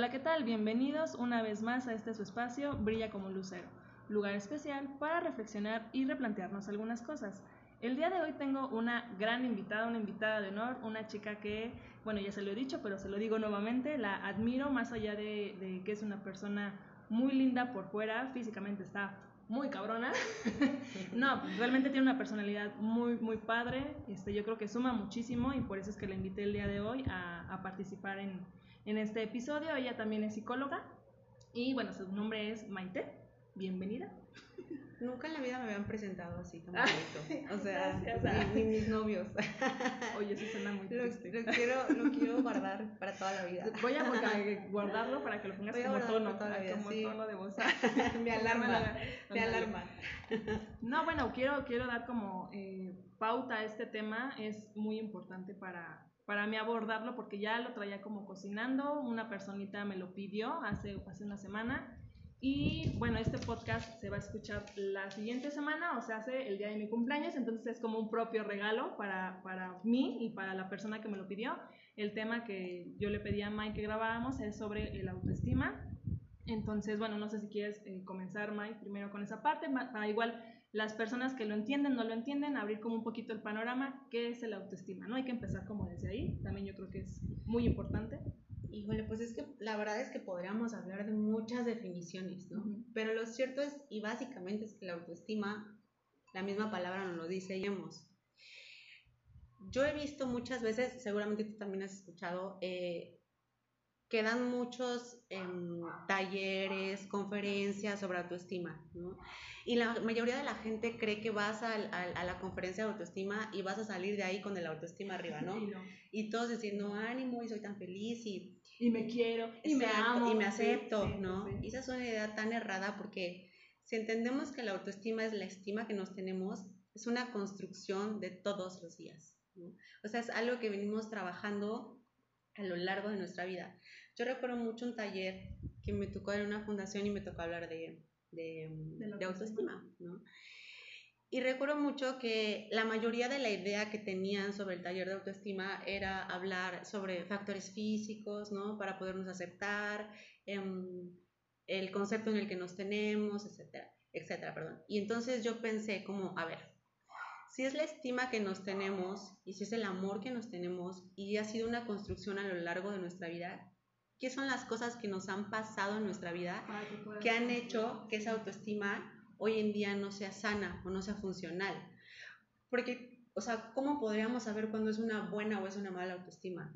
Hola, ¿qué tal? Bienvenidos una vez más a este su espacio, Brilla como lucero, lugar especial para reflexionar y replantearnos algunas cosas. El día de hoy tengo una gran invitada, una invitada de honor, una chica que, bueno, ya se lo he dicho, pero se lo digo nuevamente, la admiro más allá de, de que es una persona muy linda por fuera, físicamente está muy cabrona. no, realmente tiene una personalidad muy, muy padre. Este, yo creo que suma muchísimo y por eso es que la invité el día de hoy a, a participar en, en, este episodio. Ella también es psicóloga y bueno, su nombre es Maite. Bienvenida. Nunca en la vida me habían presentado así tan bonito. O sea, ni, mis novios. Oye, eso suena muy triste. Lo, quiero, lo quiero guardar para toda la vida. Voy a guardarlo para que lo pongas como tono, como sí. tono de voz. me alarma, me alarma. No, bueno, quiero, quiero dar como eh, pauta a este tema. Es muy importante para, para mí abordarlo porque ya lo traía como cocinando. Una personita me lo pidió hace, hace una semana y bueno, este podcast se va a escuchar la siguiente semana, o sea, hace el día de mi cumpleaños, entonces es como un propio regalo para, para mí y para la persona que me lo pidió. El tema que yo le pedí a Mike que grabáramos es sobre el autoestima. Entonces, bueno, no sé si quieres eh, comenzar, Mike, primero con esa parte, para igual las personas que lo entienden, no lo entienden, abrir como un poquito el panorama, qué es el autoestima, ¿no? Hay que empezar como desde ahí, también yo creo que es muy importante. Híjole, pues es que la verdad es que podríamos hablar de muchas definiciones, ¿no? Pero lo cierto es, y básicamente es que la autoestima, la misma palabra nos lo dice, y hemos. Yo he visto muchas veces, seguramente tú también has escuchado, eh, que dan muchos eh, talleres, conferencias sobre autoestima, ¿no? Y la mayoría de la gente cree que vas a, a, a, la conferencia de autoestima y vas a salir de ahí con el autoestima arriba, ¿no? Y, no. y todos diciendo ánimo y soy tan feliz y, y me quiero y me amo y me acepto, sí, sí, ¿no? sí. Y esa es una idea tan errada porque si entendemos que la autoestima es la estima que nos tenemos, es una construcción de todos los días, ¿no? O sea, es algo que venimos trabajando a lo largo de nuestra vida. Yo recuerdo mucho un taller que me tocó en una fundación y me tocó hablar de, de, De de autoestima. autoestima, ¿no? Y recuerdo mucho que la mayoría de la idea que tenían sobre el taller de autoestima era hablar sobre factores físicos, ¿no? Para podernos aceptar, em, el concepto en el que nos tenemos, etcétera, etcétera, perdón. Y entonces yo pensé como, a ver, si es la estima que nos tenemos y si es el amor que nos tenemos y ha sido una construcción a lo largo de nuestra vida, ¿qué son las cosas que nos han pasado en nuestra vida que puedas- que han hecho que esa autoestima hoy en día no sea sana o no sea funcional? Porque, o sea, ¿cómo podríamos saber cuándo es una buena o es una mala autoestima?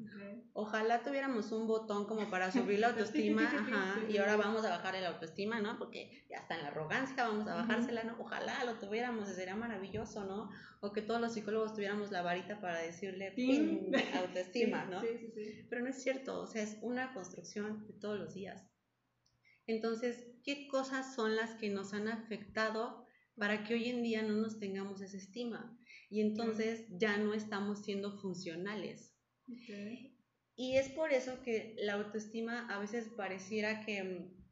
Ojalá tuviéramos un botón como para subir la autoestima, ajá, y ahora vamos a bajar la autoestima, ¿no? Porque ya está en la arrogancia, vamos a bajársela, ¿no? Ojalá lo tuviéramos, sería maravilloso, ¿no? O que todos los psicólogos tuviéramos la varita para decirle, autoestima, ¿no? Sí, sí, sí. Pero no es cierto, o sea, es una construcción de todos los días. Entonces, ¿qué cosas son las que nos han afectado para que hoy en día no nos tengamos esa estima? Y entonces ya no estamos siendo funcionales. Y es por eso que la autoestima a veces pareciera que mm,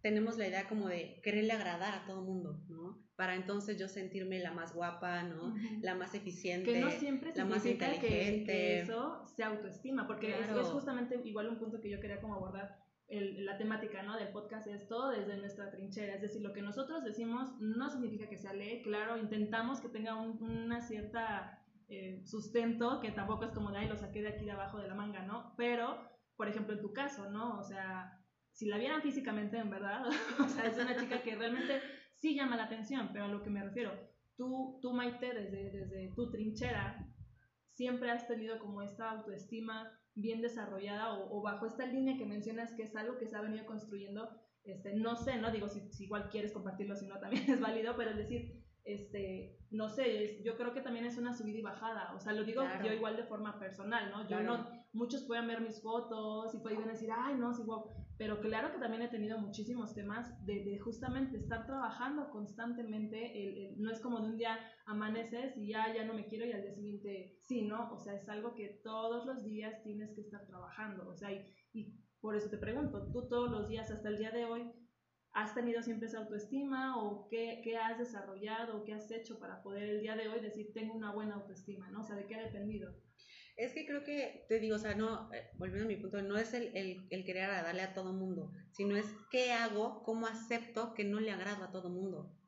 tenemos la idea como de quererle agradar a todo el mundo, ¿no? Para entonces yo sentirme la más guapa, ¿no? La más eficiente. que no siempre la más que, inteligente. que eso se autoestima, porque es- Claro. es, justamente igual un punto que yo quería como abordar el- la temática ¿no? del podcast es todo desde nuestra trinchera, es decir, lo que nosotros decimos no significa que sea ley, claro, intentamos que tenga un, una cierta eh, sustento, que tampoco es como de, ay, lo saqué de aquí de abajo de la manga, ¿no? Pero, por ejemplo, en tu caso, ¿no? O sea, si la vieran físicamente, en verdad, o sea, es una chica que realmente sí llama la atención, pero a lo que me refiero, tú, tú Maite, desde, desde tu trinchera, siempre has tenido como esta autoestima bien desarrollada o, o, bajo esta línea que mencionas que es algo que se ha venido construyendo, este, no sé, no digo si, si igual quieres compartirlo, si no también es válido, pero es decir, este, no sé, es, yo creo que también es una subida y bajada, o sea, lo digo Claro. yo igual de forma personal, ¿no? Yo Claro. no, muchos pueden ver mis fotos y pueden decir, ay, no, sí, wow, pero claro que también he tenido muchísimos temas de, de justamente estar trabajando constantemente, el, no es como de un día amaneces y ya, ya no me quiero y al día siguiente sí, ¿no? O sea, es algo que todos los días tienes que estar trabajando, o sea, y, y por eso te pregunto, tú todos los días hasta el día de hoy, ¿has tenido siempre esa autoestima o qué, qué has desarrollado o qué has hecho para poder el día de hoy decir tengo una buena autoestima, ¿no? O sea, ¿de qué ha dependido? Es que creo que, te digo, o sea, no, eh, volviendo a mi punto, no es el, el, el querer agradarle a todo mundo, sino es qué hago, cómo acepto que no le agrado a todo mundo.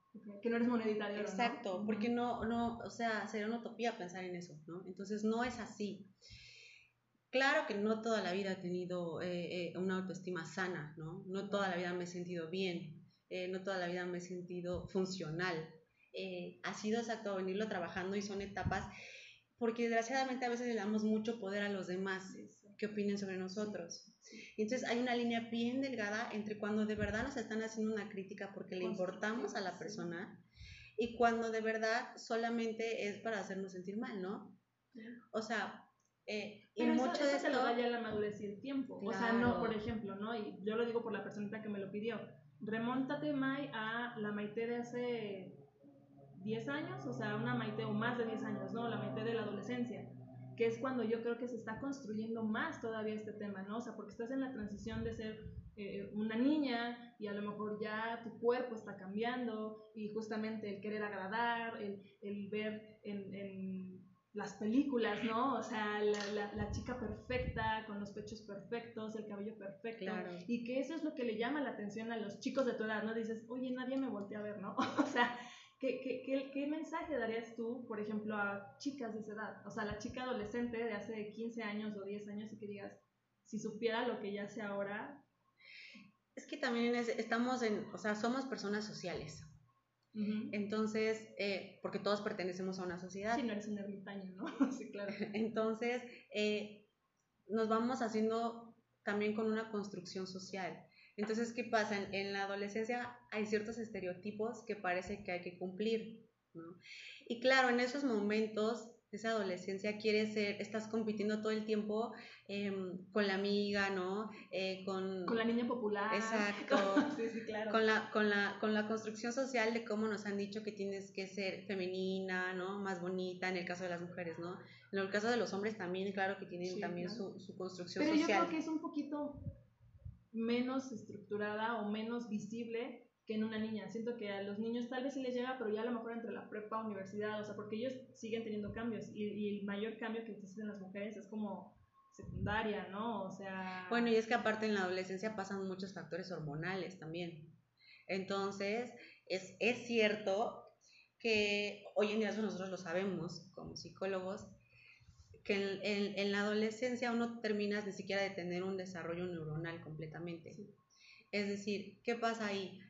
Que no eres monedita de oro, Exacto, porque no, no, o sea, sería una utopía pensar en eso, ¿no? Entonces no es así. Claro que no toda la vida he tenido eh, eh, una autoestima sana, ¿no? No toda la vida me he sentido bien, eh, no toda la vida me he sentido funcional. ha sido exacto venirlo trabajando y son etapas, porque desgraciadamente a veces le damos mucho poder a los demás que opinen sobre nosotros. Y entonces hay una línea bien delgada entre cuando de verdad nos están haciendo una crítica porque le importamos a la persona y cuando de verdad solamente es para hacernos sentir mal, ¿no? O sea, eh, y mucho de eso se lo da ya la madurez y el tiempo. O sea, no, por ejemplo, ¿no? Y yo lo digo por la personita que me lo pidió. Remóntate, Mai, a la Maite de hace 10 años, o sea, una Maite o más de 10 años, ¿no? La Maite de la adolescencia, que es cuando yo creo que se está construyendo más todavía este tema, ¿no? O sea, porque estás en la transición de ser eh, una niña y a lo mejor ya tu cuerpo está cambiando y justamente el querer agradar, el, el ver en, en las películas, ¿no? O sea, la, la, chica perfecta, con los pechos perfectos, el cabello perfecto. Y que eso es lo que le llama la atención a los chicos de tu edad, ¿no? Dices, oye, nadie me voltea a ver, ¿no? o sea, ¿qué, qué, qué, mensaje darías tú, por ejemplo, a chicas de esa edad? O sea, la chica adolescente de hace 15 años o 10 años y que digas, si supiera lo que ya sé ahora. Es que también estamos en, o sea, somos personas sociales. Entonces, eh, porque todos pertenecemos a una sociedad. Sí, no eres un ermitaño, ¿no? sí, claro. Entonces, eh, nos vamos haciendo también con una construcción social. Entonces, ¿qué pasa? En, la adolescencia hay ciertos estereotipos que parece que hay que cumplir, ¿no? Y claro, en esos momentos esa adolescencia quiere ser, estás compitiendo todo el tiempo em, con la amiga, ¿no? Eh, con, con, la niña popular. Exacto. sí, sí, claro. Con la, con, la, con la construcción social de cómo nos han dicho que tienes que ser femenina, ¿no? Más bonita, en el caso de las mujeres, ¿no? En el caso de los hombres también, claro que tienen también Su, su, construcción social. Pero yo creo que es un poquito menos estructurada o menos visible que en una niña. Siento que a los niños tal vez sí les llega, pero ya a lo mejor entre la prepa, universidad, o sea, porque ellos siguen teniendo cambios y, el mayor cambio que existe en las mujeres es como secundaria, ¿no? O sea... Bueno, y es que aparte en la adolescencia pasan muchos factores hormonales también. Entonces, es, es cierto que hoy en día eso nosotros lo sabemos como psicólogos, que en, en, en, la adolescencia uno termina ni siquiera de tener un desarrollo neuronal completamente. Es decir, ¿qué pasa ahí?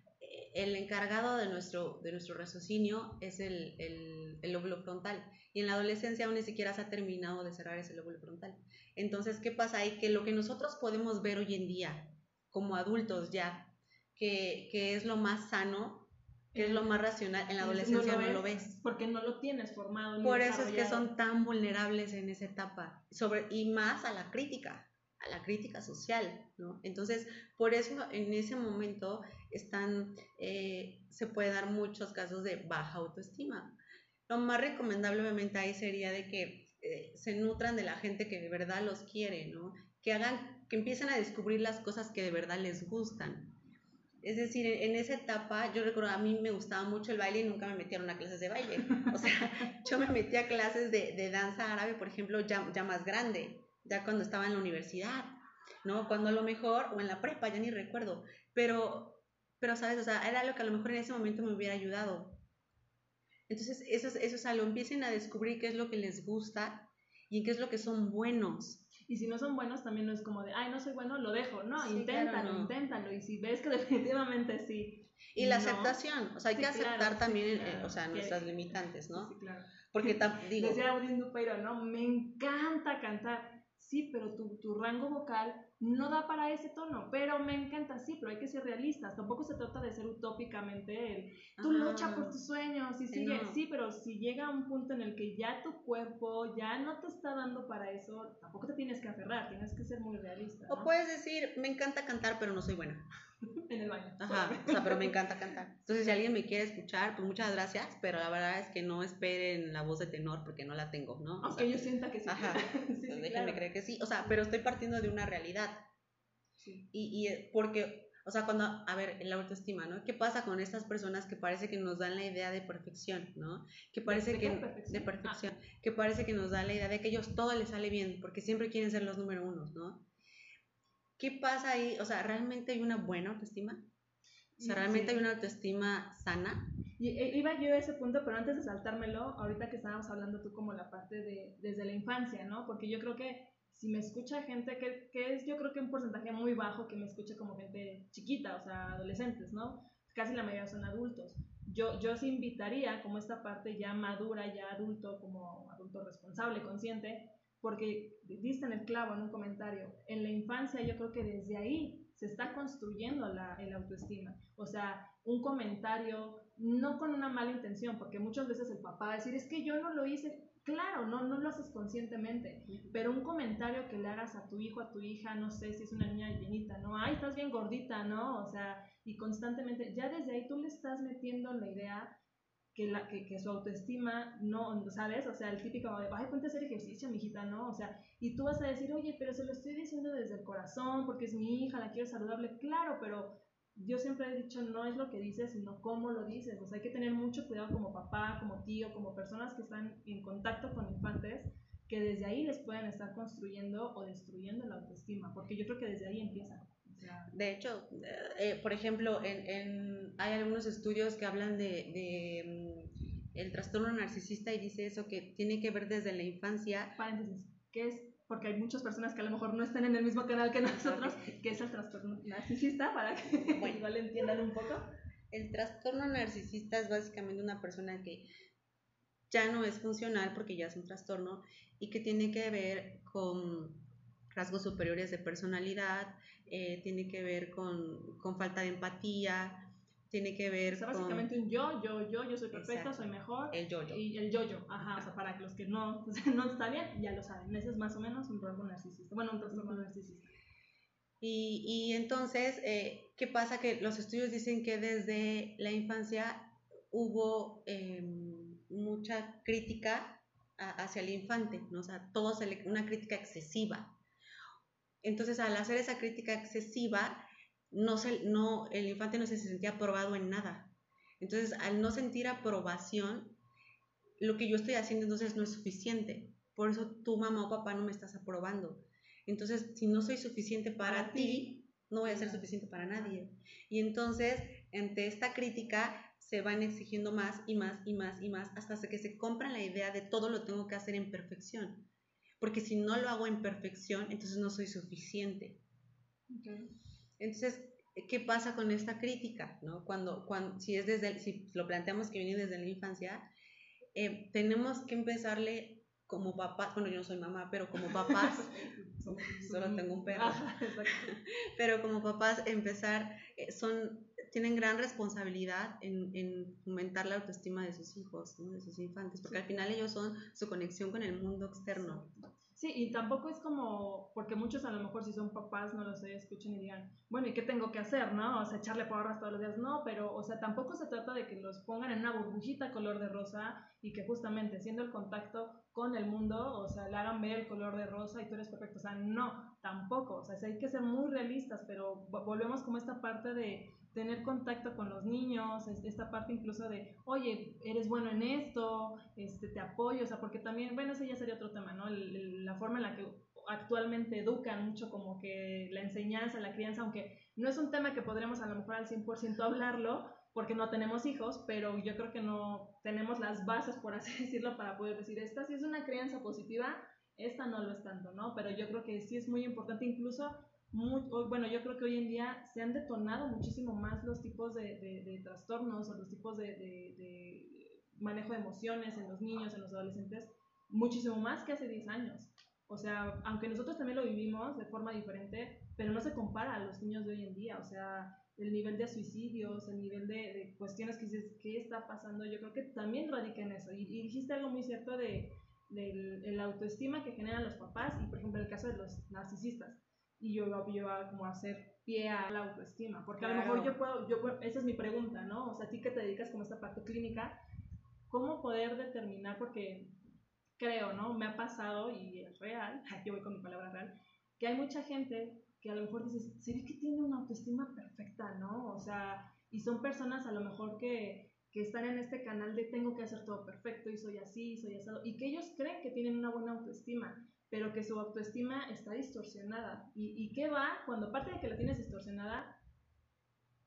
el encargado de nuestro, de nuestro raciocinio es el, el, lóbulo frontal. Y en la adolescencia aún ni siquiera se ha terminado de cerrar ese lóbulo frontal. Entonces, ¿qué pasa ahí? Que lo que nosotros podemos ver hoy en día, como adultos ya, que, que es lo más sano, es lo más racional, en la adolescencia no lo, ves, Porque no lo tienes formado. Por eso es que son tan vulnerables en esa etapa. Sobre, y más a la crítica a la crítica social, ¿no? Entonces, por eso en ese momento están, eh, se puede dar muchos casos de baja autoestima. Lo más recomendable obviamente ahí sería de que eh, se nutran de la gente que de verdad los quiere, ¿no? Que hagan, que empiecen a descubrir las cosas que de verdad les gustan. Es decir, en esa etapa, yo recuerdo, a mí me gustaba mucho el baile y nunca me metieron a clases de baile. O sea, yo me metí a clases de, de danza árabe, por ejemplo, ya, ya más grande ya cuando estaba en la universidad, ¿no? Cuando a lo mejor, o en la prepa, ya ni recuerdo, pero, pero, ¿sabes? O sea, era lo que a lo mejor en ese momento me hubiera ayudado. Entonces, eso es, eso es algo, empiecen a descubrir qué es lo que les gusta y en qué es lo que son buenos. Y si no son buenos, también no es como de, ay, no soy bueno, lo dejo. No, inténtalo, inténtalo. Y si ves que definitivamente sí. Y la aceptación, o sea, hay que aceptar también, eh, o sea, nuestras limitantes, ¿no? Sí, claro. Porque digo... Decía pero ¿no? Me encanta cantar sí, pero tu, tu, rango vocal no da para ese tono, pero me encanta, sí, pero hay que ser realistas, tampoco se trata de ser utópicamente el, tú lucha por tus sueños y sigue, sí, pero si llega un punto en el que ya tu cuerpo ya no te está dando para eso, tampoco te tienes que aferrar, tienes que ser muy realista. O puedes decir, me encanta cantar, pero no soy buena. en el baño. Ajá, o sea, pero me encanta cantar. Entonces, si alguien me quiere escuchar, pues muchas gracias, pero la verdad es que no esperen la voz de tenor porque no la tengo, ¿no? Aunque yo sienta que sí. Ajá, sí, déjenme creer que sí. O sea, pero estoy partiendo de una realidad. Sí. Y, y porque O sea, cuando, a ver, la autoestima, ¿no? ¿Qué pasa con estas personas que parece que nos dan la idea de perfección, ¿no? Que parece ¿De que... perfección? De perfección. Que parece que nos da la idea de que ellos todo les sale bien, porque siempre quieren ser los número unos, ¿no? ¿Qué pasa ahí? O sea, ¿realmente hay una buena autoestima? O sea, ¿realmente sí. hay una autoestima sana? E- iba yo a ese punto, pero antes de saltármelo, ahorita que estábamos hablando tú como la parte de desde la infancia, ¿no? Porque yo creo que si me escucha gente, que, que es yo creo que un porcentaje muy bajo que me escuche como gente chiquita, o sea, adolescentes, ¿no? Casi la mayoría son adultos. Yo, yo sí invitaría como esta parte ya madura, ya adulto, como adulto responsable, consciente, porque diste en el clavo en un comentario. En la infancia yo creo que desde ahí se está construyendo la, el autoestima. O sea, un comentario, no con una mala intención, porque muchas veces el papá va a decir, es que yo no lo hice. Claro, no, no lo haces conscientemente, pero un comentario que le hagas a tu hijo, a tu hija, no sé si es una niña llenita, ¿no? Ay, estás bien gordita, ¿no? O sea, y constantemente, ya desde ahí tú le estás metiendo la idea que, la, que, su autoestima no, ¿sabes? O sea, el típico, ay, ponte a hacer ejercicio, mijita, ¿no? O sea, y tú vas a decir, oye, pero se lo estoy diciendo desde el corazón, porque es mi hija, la quiero saludable, claro, pero yo siempre he dicho, no es lo que dices, sino cómo lo dices. O sea, hay que tener mucho cuidado como papá, como tío, como personas que están en contacto con infantes, que desde ahí les pueden estar construyendo o destruyendo la autoestima, porque yo creo que desde ahí empieza. De hecho, eh, por ejemplo, en, en- hay algunos estudios que hablan de, de, mm, el trastorno narcisista y dice eso que tiene que ver desde la infancia. paréntesis, ¿qué es? Porque hay muchas personas que a lo mejor no están en el mismo canal que nosotros, que es el trastorno narcisista, para que Bueno. igual entiendan un poco. El trastorno narcisista es básicamente una persona que ya no es funcional porque ya es un trastorno y que tiene que ver con rasgos superiores de personalidad, eh, tiene que ver con, con falta de empatía, tiene que ver O sea, con básicamente un yo, yo, yo, yo soy perfecto, soy mejor. el yo-yo. Y el yo-yo, ajá, o sea, para los que no, no está bien, ya lo saben. Ese es más o menos un rasgo narcisista. Bueno, un trastorno narcisista. Y, y entonces, eh, ¿qué pasa? Que los estudios dicen que desde la infancia hubo eh, mucha crítica a- hacia el infante, ¿no? O sea, todo se le- una crítica excesiva. Entonces, al hacer esa crítica excesiva, no se, no, el infante no se sentía aprobado en nada. Entonces, al no sentir aprobación, lo que yo estoy haciendo entonces no es suficiente. Por eso tu mamá o papá no me estás aprobando. Entonces, si no soy suficiente para, Para ti, ti, no voy a ser suficiente para nadie. Y entonces, ante esta crítica, se van exigiendo más y más y más y más hasta que se compran la idea de todo lo tengo que hacer en perfección. Porque si no lo hago en perfección, entonces no soy suficiente. Entonces, ¿qué pasa con esta crítica? ¿no? Cuando, cuando, si, es desde, el- si lo planteamos que viene desde la infancia, eh, tenemos que empezarle como papás, bueno, yo no soy mamá, pero como papás, Solo tengo un perro. Pero como papás empezar, eh, son, tienen gran responsabilidad en, en fomentar la autoestima de sus hijos, ¿no? de sus infantes, porque Sí. al final ellos son su conexión con el mundo externo. Sí, y tampoco es como, porque muchos a lo mejor si son papás, no lo sé, escuchen y digan, bueno, ¿y qué tengo que hacer, no? O sea, echarle porras todos los días, no, pero, o sea, tampoco se trata de que los pongan en una burbujita color de rosa y que justamente haciendo el contacto con el mundo, o sea, le hagan ver el color de rosa y tú eres perfecto, o sea, no, tampoco, o sea, hay que ser muy realistas, pero vo- volvemos como a esta parte de tener contacto con los niños, es- esta parte incluso de, oye, eres bueno en esto, este, te apoyo, o sea, porque también, bueno, ese ya sería otro tema, ¿no? El- la forma en la que actualmente educan mucho como que la enseñanza, la crianza, aunque no es un tema que podremos a lo mejor al 100% hablarlo, porque no tenemos hijos, pero yo creo que no tenemos las bases, por así decirlo, para poder decir, esta sí es una crianza positiva, esta no lo es tanto, ¿no? Pero yo creo que sí es muy importante, incluso, muy, bueno, yo creo que hoy en día se han detonado muchísimo más los tipos de, de- trastornos o los tipos de, de- manejo de emociones en los niños, en los adolescentes, muchísimo más que hace 10 años. O sea, aunque nosotros también lo vivimos de forma diferente, pero no se compara a los niños de hoy en día. O sea, el nivel de suicidios, el nivel de, cuestiones que dices, ¿qué está pasando? Yo creo que también radica en eso. Y, y dijiste algo muy cierto de, del el autoestima que generan los papás y, por ejemplo, el caso de los narcisistas. Y yo, yo iba como a hacer pie a la autoestima, porque a lo Claro. mejor yo puedo, yo, puedo- esa es mi pregunta, ¿no? O sea, a ti que te dedicas como a esta parte clínica, ¿cómo poder determinar? Porque creo, ¿no? Me ha pasado, y es real, aquí voy con mi palabra real, que hay mucha gente que a lo mejor dices, se ve que tiene una autoestima perfecta, ¿no? O sea, y son personas a lo mejor que, que están en este canal de tengo que hacer todo perfecto y soy así, soy asado, y que ellos creen que tienen una buena autoestima, pero que su autoestima está distorsionada. ¿Y, y qué va? Cuando aparte de que la tienes distorsionada,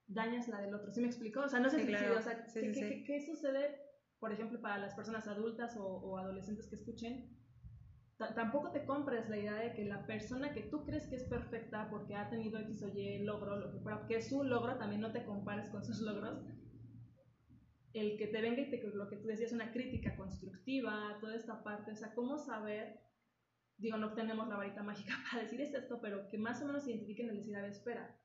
dañas la del otro. ¿Sí me explico? O sea, no sé si, o sea, ¿qué, ¿qué, sucede, por ejemplo, para las personas adultas o, o adolescentes que escuchen? tampoco te compres la idea de que la persona que tú crees que es perfecta porque ha tenido X o Y logro, lo que fuera, que es su logro, también no te compares con sus logros. El que te venga y te, lo que tú decías, una crítica constructiva, toda esta parte, o sea, cómo saber, digo, no tenemos la varita mágica para decir esto, pero que más o menos identifiquen el decir, a ver, espera,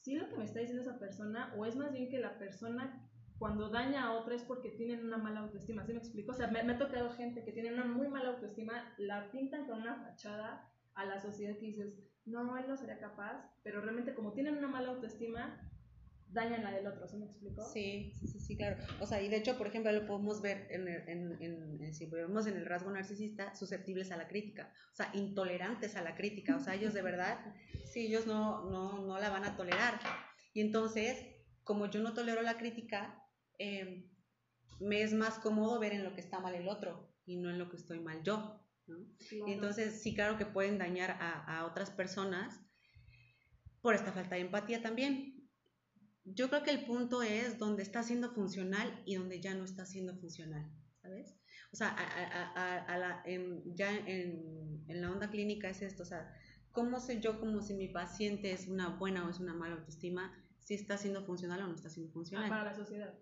si lo que me está diciendo esa persona, o es más bien que la persona cuando daña a otra es porque tienen una mala autoestima, ¿sí me explico? O sea, me, ha tocado gente que tiene una muy mala autoestima, la pintan con una fachada a la sociedad que dices, no, él no sería capaz, pero realmente como tienen una mala autoestima, dañan la del otro, ¿sí me explico? Sí, sí, sí, sí, claro. O sea, y de hecho, por ejemplo, lo podemos ver en, en, en, si vemos en el rasgo narcisista, susceptibles a la crítica, o sea, intolerantes a la crítica, o sea, ellos de verdad, sí, ellos no, no, no la van a tolerar. Y entonces, como yo no tolero la crítica, Em, me es más cómodo ver en lo que está mal el otro y no en lo que estoy mal yo. Y entonces sí, claro que pueden dañar a, a, otras personas por esta falta de empatía también. Yo creo que el punto es donde está siendo funcional y donde ya no está siendo funcional, ¿sabes? O sea, a, la, ya en, en, la onda clínica es esto, o sea, ¿cómo sé yo como si mi paciente es una buena o es una mala autoestima? si está siendo funcional o no está siendo funcional. para la sociedad.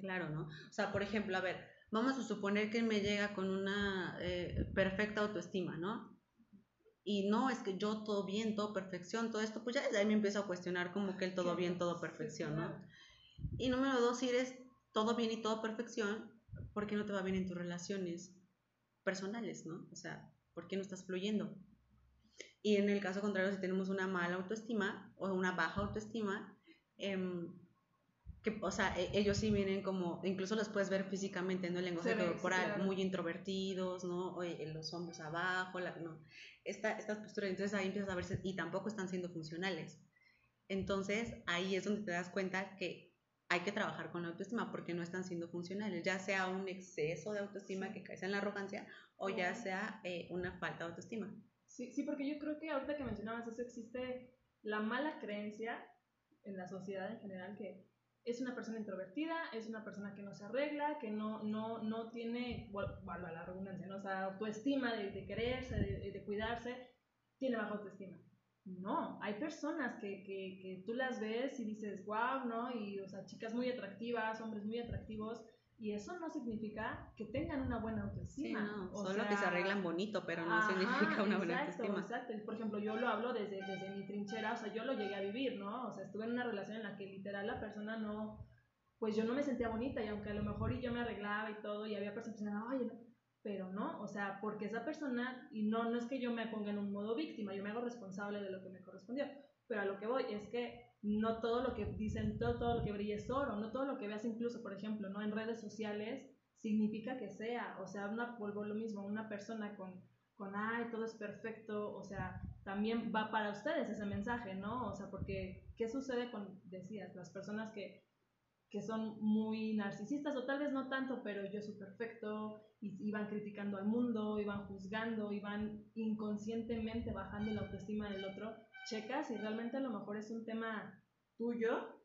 claro, ¿no? O sea, por ejemplo, a ver, vamos a suponer que me llega con una eh, perfecta autoestima, ¿no? Y no, es que yo todo bien, todo perfección, todo esto, pues ya desde ahí me empiezo a cuestionar como que el todo bien, todo perfección, ¿no? Y número dos, si eres todo bien y todo perfección, ¿por qué no te va bien en tus relaciones personales, ¿no? O sea, ¿por qué no estás fluyendo? Y en el caso contrario, si tenemos una mala autoestima o una baja autoestima, Em, que, o sea, e, ellos sí vienen como, incluso los puedes ver físicamente, ¿no? El lenguaje corporal, muy introvertidos, ¿no? los hombros abajo, la, no. Esta, estas posturas, entonces ahí empiezas a verse, y tampoco están siendo funcionales. Entonces ahí es donde te das cuenta que hay que trabajar con la autoestima porque no están siendo funcionales, ya sea un exceso de autoestima que cae en la arrogancia o ya sea eh, una falta de autoestima. Sí, sí, porque yo creo que ahorita que mencionabas eso existe la mala creencia en la sociedad en general que es una persona introvertida, es una persona que no se arregla, que no, no, no tiene, bueno, la redundancia, ¿no? o sea, autoestima de, de quererse, de, de, cuidarse, tiene baja autoestima. No, hay personas que, que, que, tú las ves y dices, wow, ¿no? Y, o sea, chicas muy atractivas, hombres muy atractivos, y eso no significa que tengan una buena autoestima. Sí, no, solo que se arreglan bonito, pero no significa una buena autoestima. Exacto, por ejemplo, yo lo hablo desde, desde mi trinchera, o sea, yo lo llegué a vivir, ¿no? O sea, estuve en una relación en la que literal la persona no, pues yo no me sentía bonita y aunque a lo mejor yo me arreglaba y todo y había personas que decían, oye, no, pero no, o sea, porque esa persona, y no, no es que yo me ponga en un modo víctima, yo me hago responsable de lo que me correspondió, pero a lo que voy es que no todo lo que dicen, todo, todo lo que brilla es oro, no todo lo que veas incluso, por ejemplo, ¿no? en redes sociales significa que sea, o sea, una, vuelvo lo mismo, una persona con, con, ay, todo es perfecto, o sea, también va para ustedes ese mensaje, ¿no? O sea, porque, ¿qué sucede con, decías, las personas que, que son muy narcisistas, o tal vez no tanto, pero yo soy perfecto, y, y van criticando al mundo, y van juzgando, y van inconscientemente bajando la autoestima del otro, checa si realmente a lo mejor es un tema tuyo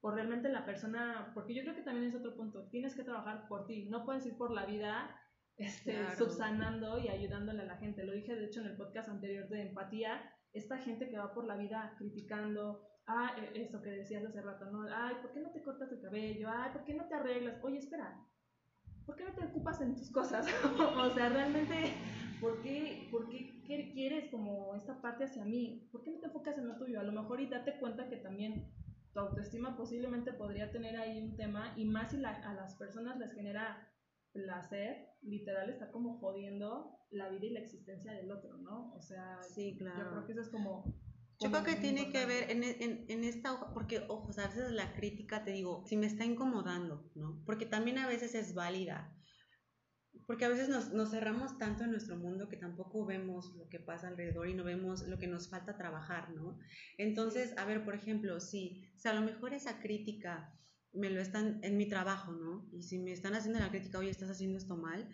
o realmente la persona, porque yo creo que también es otro punto, tienes que trabajar por ti, no puedes ir por la vida este, subsanando y ayudándole a la gente. Lo dije de hecho en el podcast anterior de empatía, esta gente que va por la vida criticando, ah, eso que decías hace rato, ¿no? Ay, ¿por qué no te cortas el cabello? Ay, ¿por qué no te arreglas? Oye, espera, ¿por qué no te ocupas en tus cosas? o sea, realmente ¿por qué, ¿por qué quieres como esta parte hacia mí? ¿Por qué no te enfocas en lo tuyo? A lo mejor y date cuenta que también tu autoestima posiblemente podría tener ahí un tema y más si a las personas les genera placer, literal está como jodiendo la vida y la existencia del otro, ¿no? O sea, sí, claro. yo creo que eso es como... Yo creo que tiene que ver en, en, en esta hoja, porque, ojo, a veces la crítica, te digo, si me está incomodando, ¿no? Porque también a veces es válida Porque a veces nos, nos, cerramos tanto en nuestro mundo que tampoco vemos lo que pasa alrededor y no vemos lo que nos falta trabajar, ¿no? Entonces, a ver, por ejemplo, si, si a lo mejor esa crítica me lo están en mi trabajo, ¿no? Y si me están haciendo la crítica, oye, estás haciendo esto mal,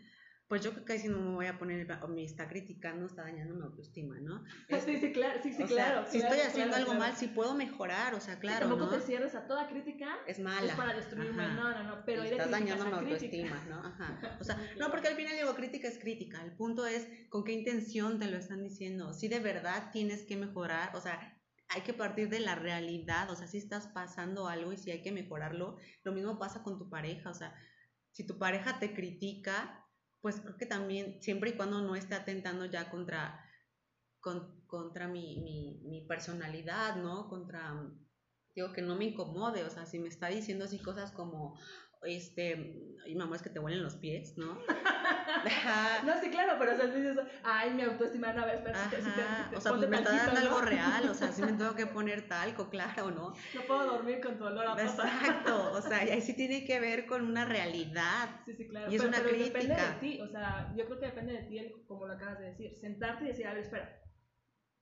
pues yo que si no me voy a poner, o me está criticando, está dañando mi autoestima, ¿no? Sí, sí, claro, sí, sí, claro. si estoy haciendo algo mal, sí puedo mejorar, o sea, claro, tampoco te cierres a toda crítica. Es mala. Es para destruirme, no, no, no, pero Estás dañando mi autoestima, ¿no? Ajá. O sea, no, porque al final digo, crítica es crítica, el punto es con qué intención te lo están diciendo, si de verdad tienes que mejorar, o sea, hay que partir de la realidad, o sea, si estás pasando algo y si hay que mejorarlo, lo mismo pasa con tu pareja, o sea, si tu pareja te critica, pues creo que también, siempre y cuando no esté atentando ya contra, contra mi, mi, personalidad, ¿no? Contra, digo, que no me incomode, o sea, si me está diciendo así cosas como, este, y mamá, es que te huelen los pies, ¿no? no, sí, claro, pero o sea, dices, ay, mi autoestima, no, a ver, espera, si te, o sea, pues me está dando algo real, o sea, sí me tengo que poner talco, claro, ¿no? No puedo dormir con tu olor a. Exacto, o sea, y ahí sí tiene que ver con una realidad. Sí, sí, claro. Y es una pero crítica. depende de ti, o sea, yo creo que depende de ti, como lo acabas de decir, sentarte y decir, a ver, espera,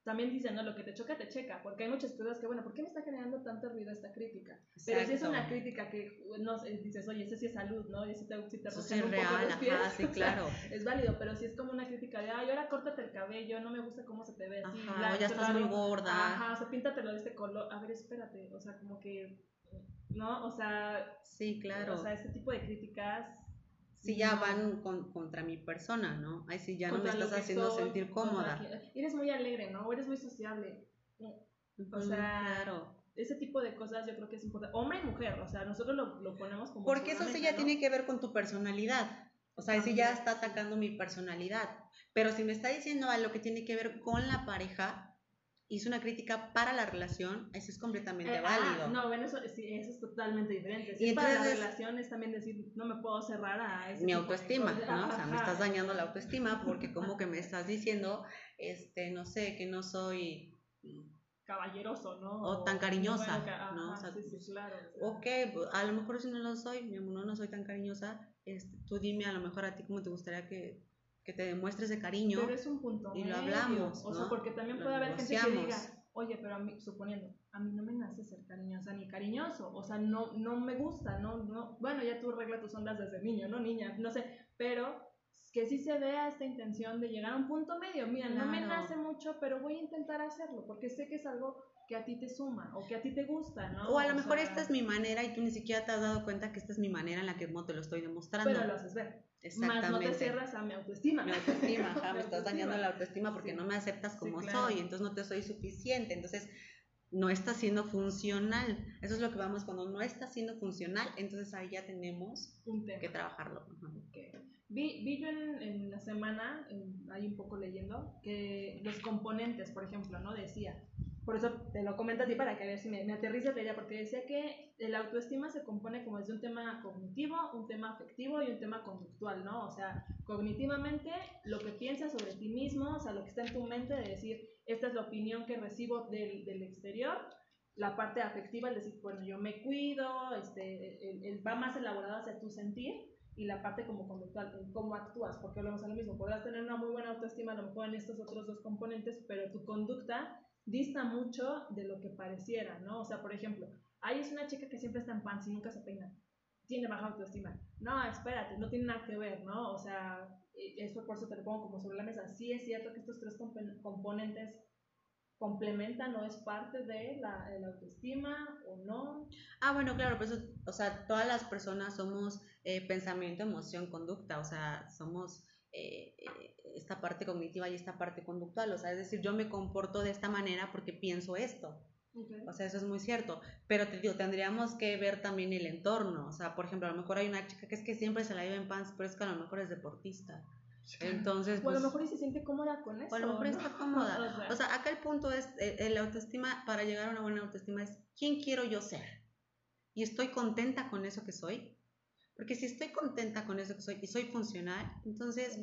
también dicen, no, lo que te choca, te checa, porque hay muchas cosas que, bueno, ¿por qué me está generando tanto ruido esta crítica? Pero si es una crítica que no, dices, oye, ese sí es salud, ¿no? Y si te, si te Eso sí es real, los pies, ajá, sí, claro. es válido, pero si es como una crítica de, ay, ahora córtate el cabello, no me gusta cómo se te ve así. Ajá, ya estás muy gorda. Ajá, o sea, píntatelo de este color. A ver, espérate, o sea, como que, ¿no? O sea... Sí, claro. O sea, este tipo de críticas si ya van con, contra mi persona, ¿no? Ay, si ya no me estás haciendo sentir cómoda. Eres muy alegre, ¿no? O eres muy sociable. O sea, ese tipo de cosas yo creo que es importante. Hombre y mujer, o sea, nosotros lo, lo ponemos como... Porque eso sí ya tiene que ver con tu personalidad. O sea, si ya está atacando mi personalidad. Pero si me está diciendo algo que tiene que ver con la pareja, hizo una crítica para la relación, eso es completamente eh, ah, válido. no, bueno, eso, sí, eso es totalmente diferente. Si y es para la relación es también decir, no me puedo cerrar a ese Mi autoestima, ¿no? O sea, me estás dañando la autoestima porque como que me estás diciendo, este, no sé, que no soy caballeroso, ¿no? O, tan cariñosa, ¿no? o sea, sí, sí, claro. Ok, pues, a lo mejor si no lo soy, mi amor, no soy tan cariñosa, este, tú dime a lo mejor a ti cómo te gustaría que que te demuestres de cariño. Pero es un punto. Y lo hablamos. O sea, porque también puede haber gente que diga, oye, pero a mí, suponiendo, a mí no me nace ser cariñosa ni cariñoso. O sea, no, no me gusta, no, no. Bueno, ya tú reglas tus ondas desde niño, ¿no? Niña, no sé. Pero que sí se vea esta intención de llegar a un punto medio. Mira, no me nace mucho, pero voy a intentar hacerlo porque sé que es algo que a ti te suma o que a ti te gusta, ¿no? O a lo mejor esta es mi manera y tú ni siquiera te has dado cuenta que esta es mi manera en la que no te lo estoy demostrando. Pero lo haces ver. Exactamente. Más no te cierras a mi autoestima. Mi autoestima, ajá, me estás dañando la autoestima porque no me aceptas como soy, entonces no te soy suficiente, entonces no está siendo funcional. Eso es lo que vamos cuando no está siendo funcional, entonces ahí ya tenemos que trabajarlo. Vi, vi yo en, en la semana, ahí un poco leyendo, que los componentes, por ejemplo, ¿no? Decía, por eso te lo comento a ti para que a ver si me, me aterrizas de ella, porque decía que el autoestima se compone como de un tema cognitivo, un tema afectivo y un tema conductual, ¿no? O sea, cognitivamente lo que piensas sobre ti mismo, o sea, lo que está en tu mente de decir, esta es la opinión que recibo del, del exterior, la parte afectiva, el decir, bueno, yo me cuido, este, va más elaborado hacia tu sentir, y la parte como conductual, en cómo actúas, porque hablamos a lo mismo, podrás tener una muy buena autoestima a lo mejor en estos otros dos componentes, pero tu conducta dista mucho de lo que pareciera, ¿no? O sea, por ejemplo, ahí es una chica que siempre está en pants y nunca se peina, tiene baja autoestima. No, espérate, no tiene nada que ver, ¿no? O sea, e, eso por eso te lo pongo como sobre la mesa. Sí es cierto que estos tres componentes complementan o es parte de la, autoestima o no. Ah, bueno, claro, pues, o sea, todas las personas somos eh, pensamiento, emoción, conducta, o sea, somos eh, eh, esta parte cognitiva y esta parte conductual, o sea, es decir, yo me comporto de esta manera porque pienso esto. O sea, eso es muy cierto. Pero te digo, tendríamos que ver también el entorno. O sea, por ejemplo, a lo mejor hay una chica que es que siempre se la lleva en pants, pero es que a lo mejor es deportista. Entonces, o a lo pues, mejor se siente cómoda con eso. O a lo mejor está cómoda. o sea, acá el punto es, el, el, autoestima, para llegar a una buena autoestima es, ¿quién quiero yo ser? Y estoy contenta con eso que soy. Porque si estoy contenta con eso que soy y soy funcional, entonces,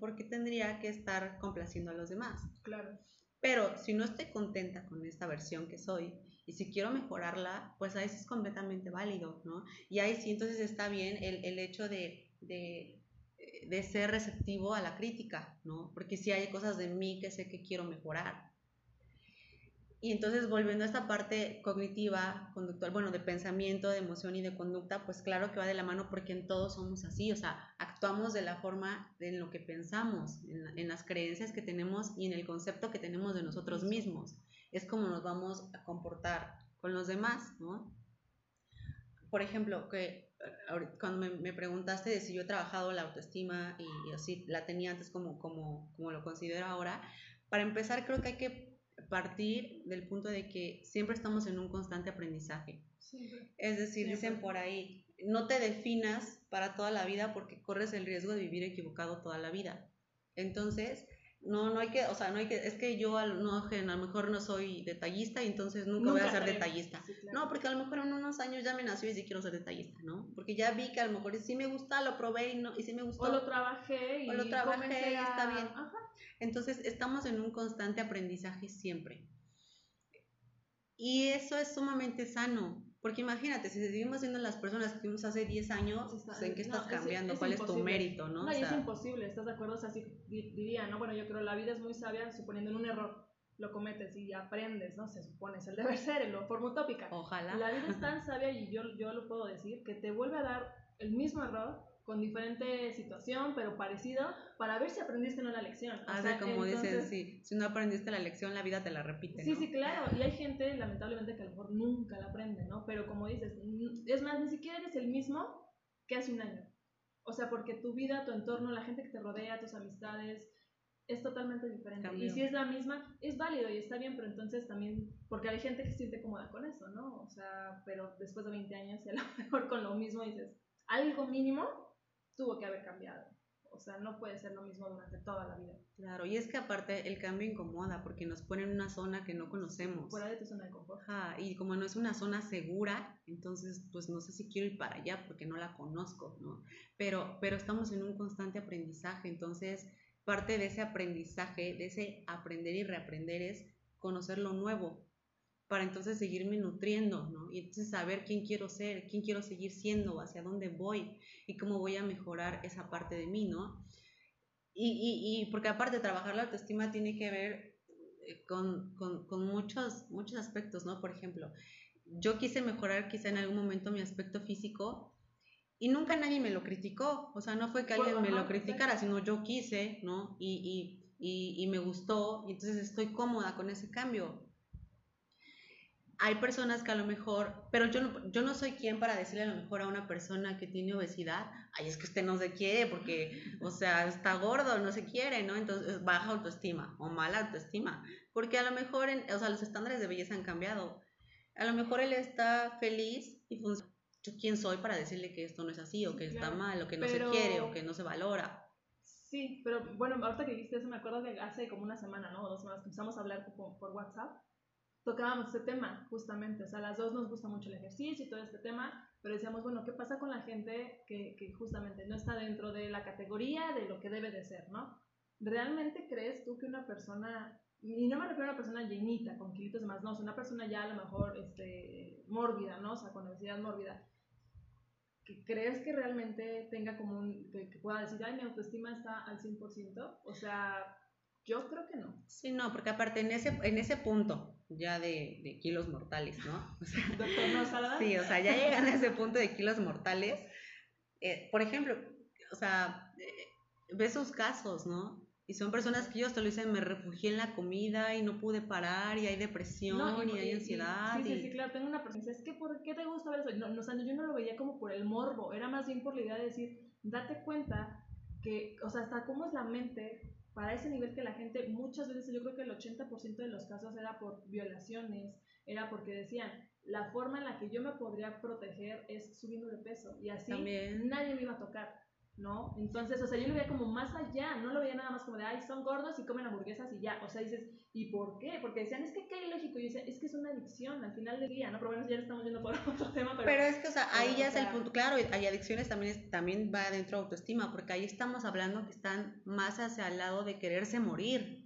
¿por qué tendría que estar complaciendo a los demás? Claro. Pero si no estoy contenta con esta versión que soy y si quiero mejorarla, pues ahí sí es completamente válido, ¿no? Y ahí sí entonces está bien el, el hecho de, de, de ser receptivo a la crítica, ¿no? Porque si hay cosas de mí que sé que quiero mejorar. Y entonces volviendo a esta parte cognitiva, conductual, bueno, de pensamiento, de emoción y de conducta, pues claro que va de la mano porque en todos somos así, o sea, actuamos de la forma en lo que pensamos, en, en las creencias que tenemos y en el concepto que tenemos de nosotros mismos. Es como nos vamos a comportar con los demás, ¿no? Por ejemplo, que cuando me, preguntaste de si yo he trabajado la autoestima y, así la tenía antes como, como, como lo considero ahora, para empezar creo que hay que partir del punto de que siempre estamos en un constante aprendizaje. Es decir, dicen por ahí, no te definas para toda la vida porque corres el riesgo de vivir equivocado toda la vida. Entonces, no, no hay que, o sea, no hay que, es que yo a, no, a lo mejor no soy detallista y entonces nunca, voy a ser detallista. No, porque a lo mejor en unos años ya me nació y sí quiero ser detallista, ¿no? Porque ya vi que a lo mejor sí me gusta, lo probé y, no, y sí me gustó. O lo trabajé y, o lo trabajé y está bien. Entonces estamos en un constante aprendizaje siempre. Y eso es sumamente sano, porque imagínate, si seguimos siendo las personas que fuimos hace 10 años, pues, ¿en qué estás cambiando? ¿Cuál es tu mérito? No, no es imposible, ¿estás de acuerdo? O sea, si diría, ¿no? Bueno, yo creo la vida es muy sabia suponiendo en un error lo cometes y aprendes, ¿no? Se supone, es el deber ser, lo forma utópica. Ojalá. La vida es tan sabia y yo, yo lo puedo decir, que te vuelve a dar el mismo error con diferente situación, pero parecido, para ver si aprendiste o no la lección. O sea, como dicen, sí, si no aprendiste la lección, la vida te la repite. Sí, sí, claro. Y hay gente, lamentablemente, que a lo mejor nunca la aprende, ¿no? Pero como dices, es más, ni siquiera eres el mismo que hace un año. O sea, porque tu vida, tu entorno, la gente que te rodea, tus amistades, es totalmente diferente. Y si es la misma, es válido y está bien, pero entonces también, porque hay gente que se siente cómoda con eso, ¿no? O sea, pero después de 20 años, y a lo mejor con lo mismo dices, algo mínimo tuvo que haber cambiado. O sea, no puede ser lo mismo durante toda la vida. Claro, y es que aparte el cambio incomoda porque nos pone en una zona que no conocemos. Fuera de tu zona de confort. Ajá, y como no es una zona segura, entonces pues no sé si quiero ir para allá porque no la conozco, ¿no? Pero, pero estamos en un constante aprendizaje, entonces parte de ese aprendizaje, de ese aprender y reaprender es conocer lo nuevo, para entonces seguirme nutriendo, ¿no? Y entonces saber quién quiero ser, quién quiero seguir siendo, hacia dónde voy y cómo voy a mejorar esa parte de mí, ¿no? Y, y, y porque aparte trabajar la autoestima tiene que ver eh, con, con, con, muchos, muchos aspectos, ¿no? Por ejemplo, yo quise mejorar quizá en algún momento mi aspecto físico y nunca nadie me lo criticó, o sea, no fue que alguien me lo criticara, sino yo quise, ¿no? Y, y, y me gustó, y entonces estoy cómoda con ese cambio hay personas que a lo mejor, pero yo no, yo no soy quien para decirle a lo mejor a una persona que tiene obesidad, ay, es que usted no se quiere porque, o sea, está gordo, no se quiere, ¿no? Entonces, baja autoestima o mala autoestima, porque a lo mejor, o sea, los estándares de belleza han cambiado. A lo mejor él está feliz y funciona. Yo quién soy para decirle que esto no es así, o que está mal, o que no se quiere, o que no se valora. Sí, pero bueno, ahorita que dijiste eso, me acuerdo que hace como una semana, ¿no? O dos semanas empezamos a hablar por, por WhatsApp tocábamos este tema, justamente. O sea, las dos nos gusta mucho el ejercicio y todo este tema, pero decíamos, bueno, ¿qué pasa con la gente que, que justamente no está dentro de la categoría de lo que debe de ser, ¿no? ¿Realmente crees tú que una persona, y no me refiero a una persona llenita, con kilitos de más, no, o sea, una persona ya a lo mejor este, mórbida, ¿no? O sea, con obesidad mórbida, que crees que realmente tenga como un, que, que pueda decir, ay, mi autoestima está al 100%? O sea, yo creo que no. Sí, no, porque aparte en ese, en ese punto ya de, de kilos mortales, ¿no? O sea, Doctor no Sí, o sea, ya llegan a ese punto de kilos mortales. Eh, por ejemplo, o sea, eh, ves sus casos, ¿no? Y son personas que yo hasta lo dicen, me refugié en la comida y no pude parar y hay depresión y, hay ansiedad. sí, sí, sí, claro, tengo una persona, es que ¿por qué te gusta ver eso? No, no, yo no lo veía como por el morbo, era más bien por la idea de decir, date cuenta que, o sea, hasta cómo es la mente para ese nivel que la gente, muchas veces yo creo que el 80% de los casos era por violaciones, era porque decían, la forma en la que yo me podría proteger es subiendo de peso y así nadie me iba a tocar. ¿No? Entonces, o sea, yo lo veía como más allá, no lo veía nada más como de, ay, son gordos y comen hamburguesas y ya, o sea, dices, ¿y por qué? Porque decían, es que qué ilógico, y yo decía, es que es una adicción al final del día, ¿no? Pero bueno, ya estamos yendo por otro tema, pero... Pero es que, o sea, ahí ya es el punto, claro, hay adicciones también, también va dentro de autoestima, porque ahí estamos hablando que están más hacia el lado de quererse morir,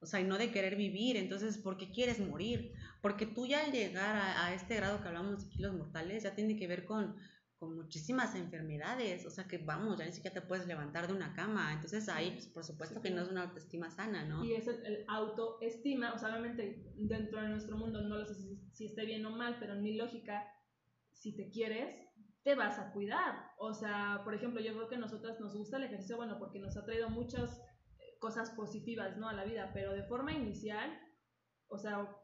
o sea, y no de querer vivir. Entonces, ¿por qué quieres morir? Porque tú ya al llegar a, a, este grado que hablamos de kilos mortales, ya tiene que ver con con muchísimas enfermedades, o sea que vamos, ya ni siquiera te puedes levantar de una cama, entonces ahí pues, por supuesto que no es una autoestima sana, ¿no? Y es el, autoestima, o sea, obviamente dentro de nuestro mundo no lo sé si, si esté bien o mal, pero en mi lógica, si te quieres, te vas a cuidar. O sea, por ejemplo, yo creo que a nosotras nos gusta el ejercicio, bueno, porque nos ha traído muchas eh, cosas positivas, ¿no? A la vida, pero de forma inicial, o sea,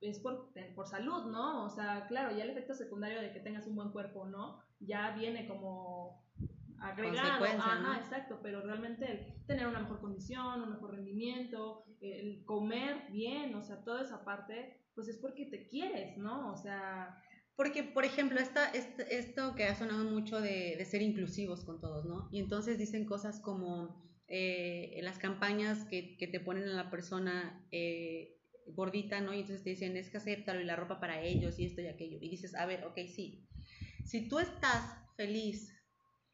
es por, por salud, ¿no? O sea, claro, ya el efecto secundario de que tengas un buen cuerpo, ¿no? Ya viene como agregado. Ajá, exacto, pero realmente el tener una mejor condición, un mejor rendimiento, el comer bien, o sea, toda esa parte, pues es porque te quieres, ¿no? O sea... Porque, por ejemplo, esta, este, esto que ha sonado mucho de, de, ser inclusivos con todos, ¿no? Y entonces dicen cosas como eh, las campañas que, que, te ponen a la persona eh, gordita, ¿no? Y entonces te dicen, es que acéptalo y la ropa para ellos y esto y aquello. Y dices, a ver, ok, sí. Si tú estás feliz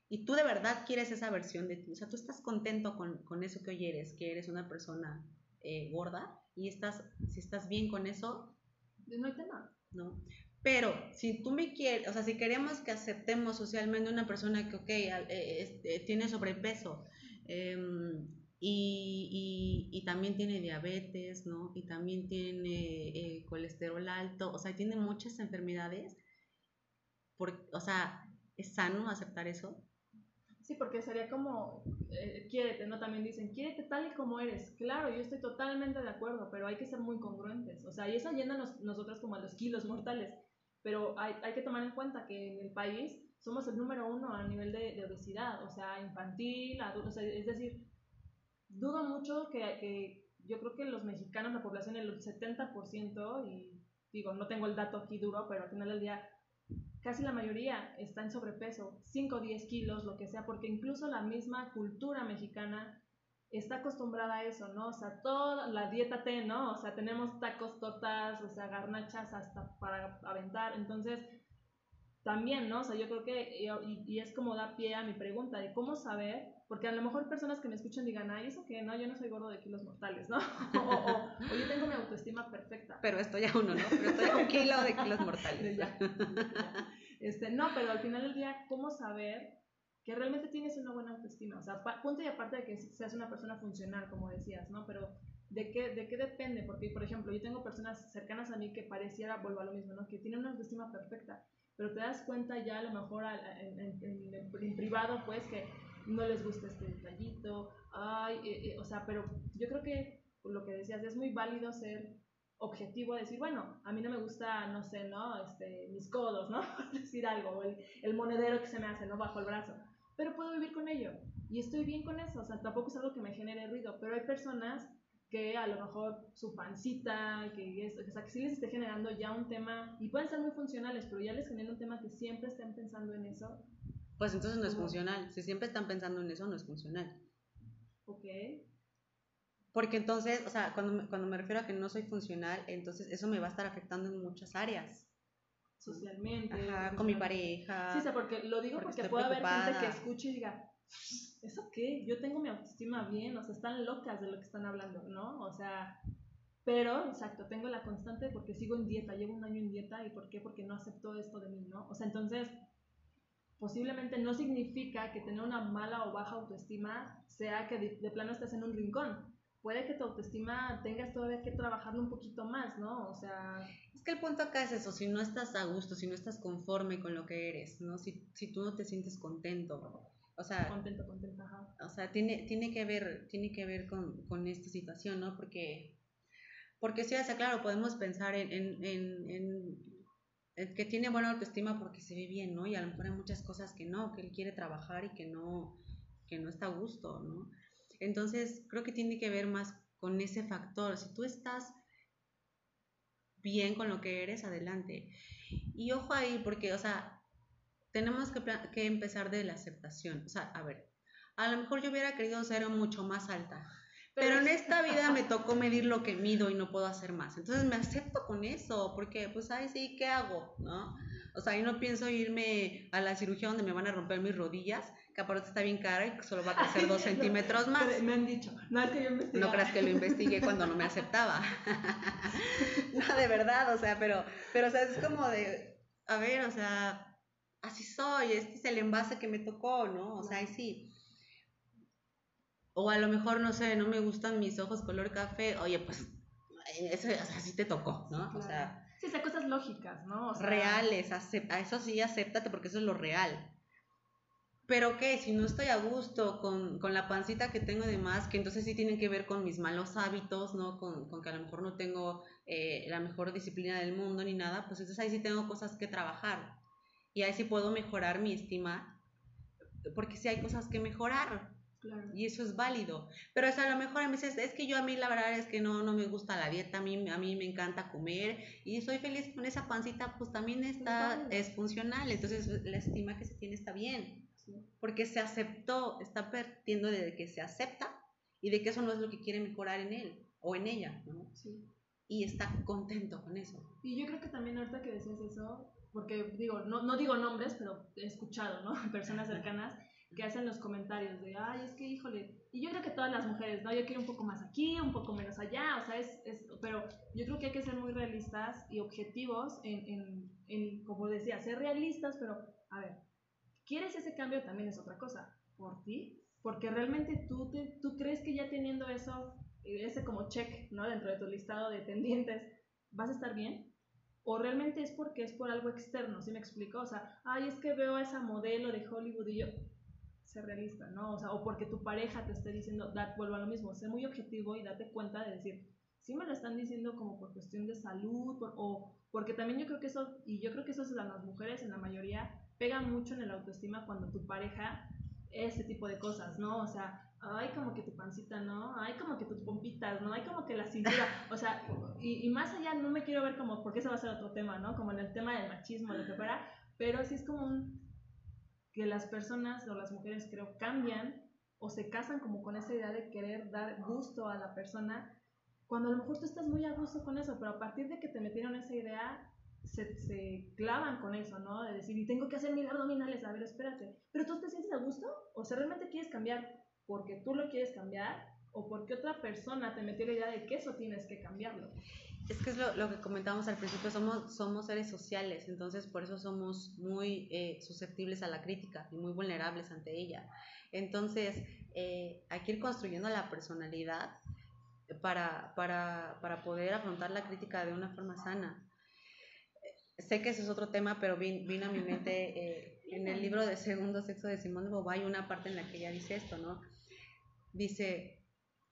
y tú de verdad quieres esa versión de ti, o sea, tú estás contento con, con eso que hoy eres, que eres una persona eh, gorda y estás, si estás bien con eso, no hay tema. ¿No? Pero si tú me quieres, o sea, si queremos que aceptemos socialmente una persona que, ok, eh, eh, tiene sobrepeso, eh, y, y, también tiene diabetes, ¿no? Y también tiene eh, colesterol alto, o sea, tiene muchas enfermedades. Por, o sea, ¿es sano aceptar eso? Sí, porque sería como, eh, quiérete, ¿no? También dicen, quiérete tal y como eres. Claro, yo estoy totalmente de acuerdo, pero hay que ser muy congruentes. O sea, y eso llena nos, nosotros como a los kilos mortales. Pero hay, hay, que tomar en cuenta que en el país somos el número uno a nivel de, de obesidad, o sea, infantil, adulto, o sea, es decir, dudo mucho que, yo creo que los mexicanos, la población, el 70%, y digo, no tengo el dato aquí duro, pero al final del día, casi la mayoría está en sobrepeso, 5 o 10 kilos, lo que sea, porque incluso la misma cultura mexicana está acostumbrada a eso, ¿no? O sea, toda la dieta T, ¿no? O sea, tenemos tacos, tortas, o sea, garnachas hasta para aventar, entonces también, ¿no? O sea, yo creo que, y, y, es como da pie a mi pregunta de cómo saber porque a lo mejor personas que me escuchan digan, ay, eso que no, yo no soy gordo de kilos mortales, ¿no? O, yo tengo mi autoestima perfecta. Pero estoy a uno, ¿no? Pero estoy a un kilo de kilos mortales. Este, no, pero al final del día, ¿cómo saber que realmente tienes una buena autoestima? O sea, punto y aparte de que seas una persona funcional, como decías, ¿no? Pero ¿de qué, ¿de qué depende? Porque, por ejemplo, yo tengo personas cercanas a mí que pareciera, vuelvo a lo mismo, ¿no? Que tienen una autoestima perfecta, pero te das cuenta ya a lo mejor en, en, privado, pues, que no les gusta este detallito, ay, eh, eh, o sea, pero yo creo que lo que decías es muy válido ser objetivo, decir, bueno, a mí no me gusta, no sé, ¿no? Este, mis codos, ¿no? decir algo, el, el monedero que se me hace, ¿no? Bajo el brazo, pero puedo vivir con ello y estoy bien con eso, o sea, tampoco es algo que me genere ruido, pero hay personas que a lo mejor su pancita, que, es, o sea, que sí les esté generando ya un tema, y pueden ser muy funcionales, pero ya les genera un tema que siempre estén pensando en eso, pues entonces no es funcional. Si siempre están pensando en eso, no es funcional. Ok. Porque entonces, o sea, cuando me, cuando me refiero a que no soy funcional, entonces eso me va a estar afectando en muchas áreas. Socialmente. Ajá, con mi pareja. Sí, o sea, porque lo digo porque, puede haber gente que escuche y diga, ¿eso qué? Yo tengo mi autoestima bien, o sea, están locas de lo que están hablando, ¿no? O sea, pero, exacto, tengo la constante porque sigo en dieta, llevo un año en dieta, ¿y por qué? Porque no acepto esto de mí, ¿no? O sea, entonces posiblemente no significa que tener una mala o baja autoestima sea que de, plano estés en un rincón. Puede que tu autoestima tengas todavía que trabajarlo un poquito más, ¿no? O sea... Es que el punto acá es eso, si no estás a gusto, si no estás conforme con lo que eres, ¿no? Si, si tú no te sientes contento, o sea... Contento, contento, ajá. O sea, tiene, tiene que ver, tiene que ver con, con esta situación, ¿no? Porque, porque sí, o sea, claro, podemos pensar en, en, en que tiene buena autoestima porque se ve bien, ¿no? Y a lo mejor hay muchas cosas que no, que él quiere trabajar y que no, que no está a gusto, ¿no? Entonces, creo que tiene que ver más con ese factor. Si tú estás bien con lo que eres, adelante. Y ojo ahí, porque, o sea, tenemos que, que empezar de la aceptación. O sea, a ver, a lo mejor yo hubiera querido ser mucho más alta pero en esta vida me tocó medir lo que mido y no puedo hacer más. Entonces me acepto con eso, porque pues, ay, sí, ¿qué hago? ¿No? O sea, yo no pienso irme a la cirugía donde me van a romper mis rodillas, que aparte está bien cara y solo va a crecer dos centímetros más. Me han dicho, no es que yo investigué. No creas que lo investigué cuando no me aceptaba. no, de verdad, o sea, pero, pero, o sea, es como de, a ver, o sea, así soy, este es el envase que me tocó, ¿no? O sea, ahí sí. O a lo mejor, no sé, no me gustan mis ojos color café, oye, pues, eso, o sea, sí te tocó, ¿no? O sea... Sí, o cosas lógicas, ¿no? reales, a eso sí, acéptate porque eso es lo real. Pero qué, si no estoy a gusto con, con, la pancita que tengo de más, que entonces sí tienen que ver con mis malos hábitos, ¿no? Con, con que a lo mejor no tengo eh, la mejor disciplina del mundo ni nada, pues entonces ahí sí tengo cosas que trabajar. Y ahí sí puedo mejorar mi estima, porque sí hay cosas que mejorar. Y eso es válido. Pero es a lo mejor a veces es que yo a mí la verdad es que no, no me gusta la dieta, a mí, a mí me encanta comer y soy feliz con esa pancita, pues también está, es funcional. Entonces la estima que se tiene está bien. Porque se aceptó, está partiendo de que se acepta y de que eso no es lo que quiere mejorar en él o en ella, ¿no? Sí. Y está contento con eso. Y yo creo que también ahorita que decías eso, porque digo, no, no digo nombres, pero he escuchado, ¿no? Personas cercanas que hacen los comentarios de, ay, es que híjole, y yo creo que todas las mujeres, ¿no? Yo quiero un poco más aquí, un poco menos allá, o sea, es, es pero yo creo que hay que ser muy realistas y objetivos en, en, en, como decía, ser realistas, pero, a ver, ¿quieres ese cambio? También es otra cosa, por ti, porque realmente tú, te, tú crees que ya teniendo eso, ese como check, ¿no? Dentro de tu listado de tendientes, ¿vas a estar bien? O realmente es porque es por algo externo, ¿sí me explico? O sea, ay, es que veo a esa modelo de Hollywood y yo, ser realista, ¿no? O sea, o porque tu pareja te esté diciendo, da, vuelvo a lo mismo, sé muy objetivo y date cuenta de decir, si me lo están diciendo como por cuestión de salud, o porque también yo creo que eso, y yo creo que eso es a las mujeres en la mayoría, pega mucho en el autoestima cuando tu pareja, ese tipo de cosas, ¿no? O sea, ay, como que tu pancita, ¿no? Ay, como que tus pompitas, ¿no? Ay, como que la cintura, o sea, y, y más allá no me quiero ver como, porque ese va a ser otro tema, ¿no? Como en el tema del machismo, lo que fuera, pero sí es como un, que las personas o las mujeres creo cambian o se casan como con esa idea de querer dar gusto a la persona, cuando a lo mejor tú estás muy a gusto con eso, pero a partir de que te metieron esa idea, se, se clavan con eso, ¿no? De decir, y tengo que hacer mil abdominales, a ver, espérate, pero tú te sientes a gusto, o sea, realmente quieres cambiar porque tú lo quieres cambiar, o porque otra persona te metió la idea de que eso tienes que cambiarlo. Es que es lo, lo, que comentábamos al principio, somos, somos seres sociales, entonces por eso somos muy eh, susceptibles a la crítica y muy vulnerables ante ella. Entonces, eh, hay que ir construyendo la personalidad para, para, para, poder afrontar la crítica de una forma sana. Sé que ese es otro tema, pero vino, a mi mente eh, en el libro de Segundo Sexo de Simón de Beauvoir, hay una parte en la que ella dice esto, ¿no? Dice,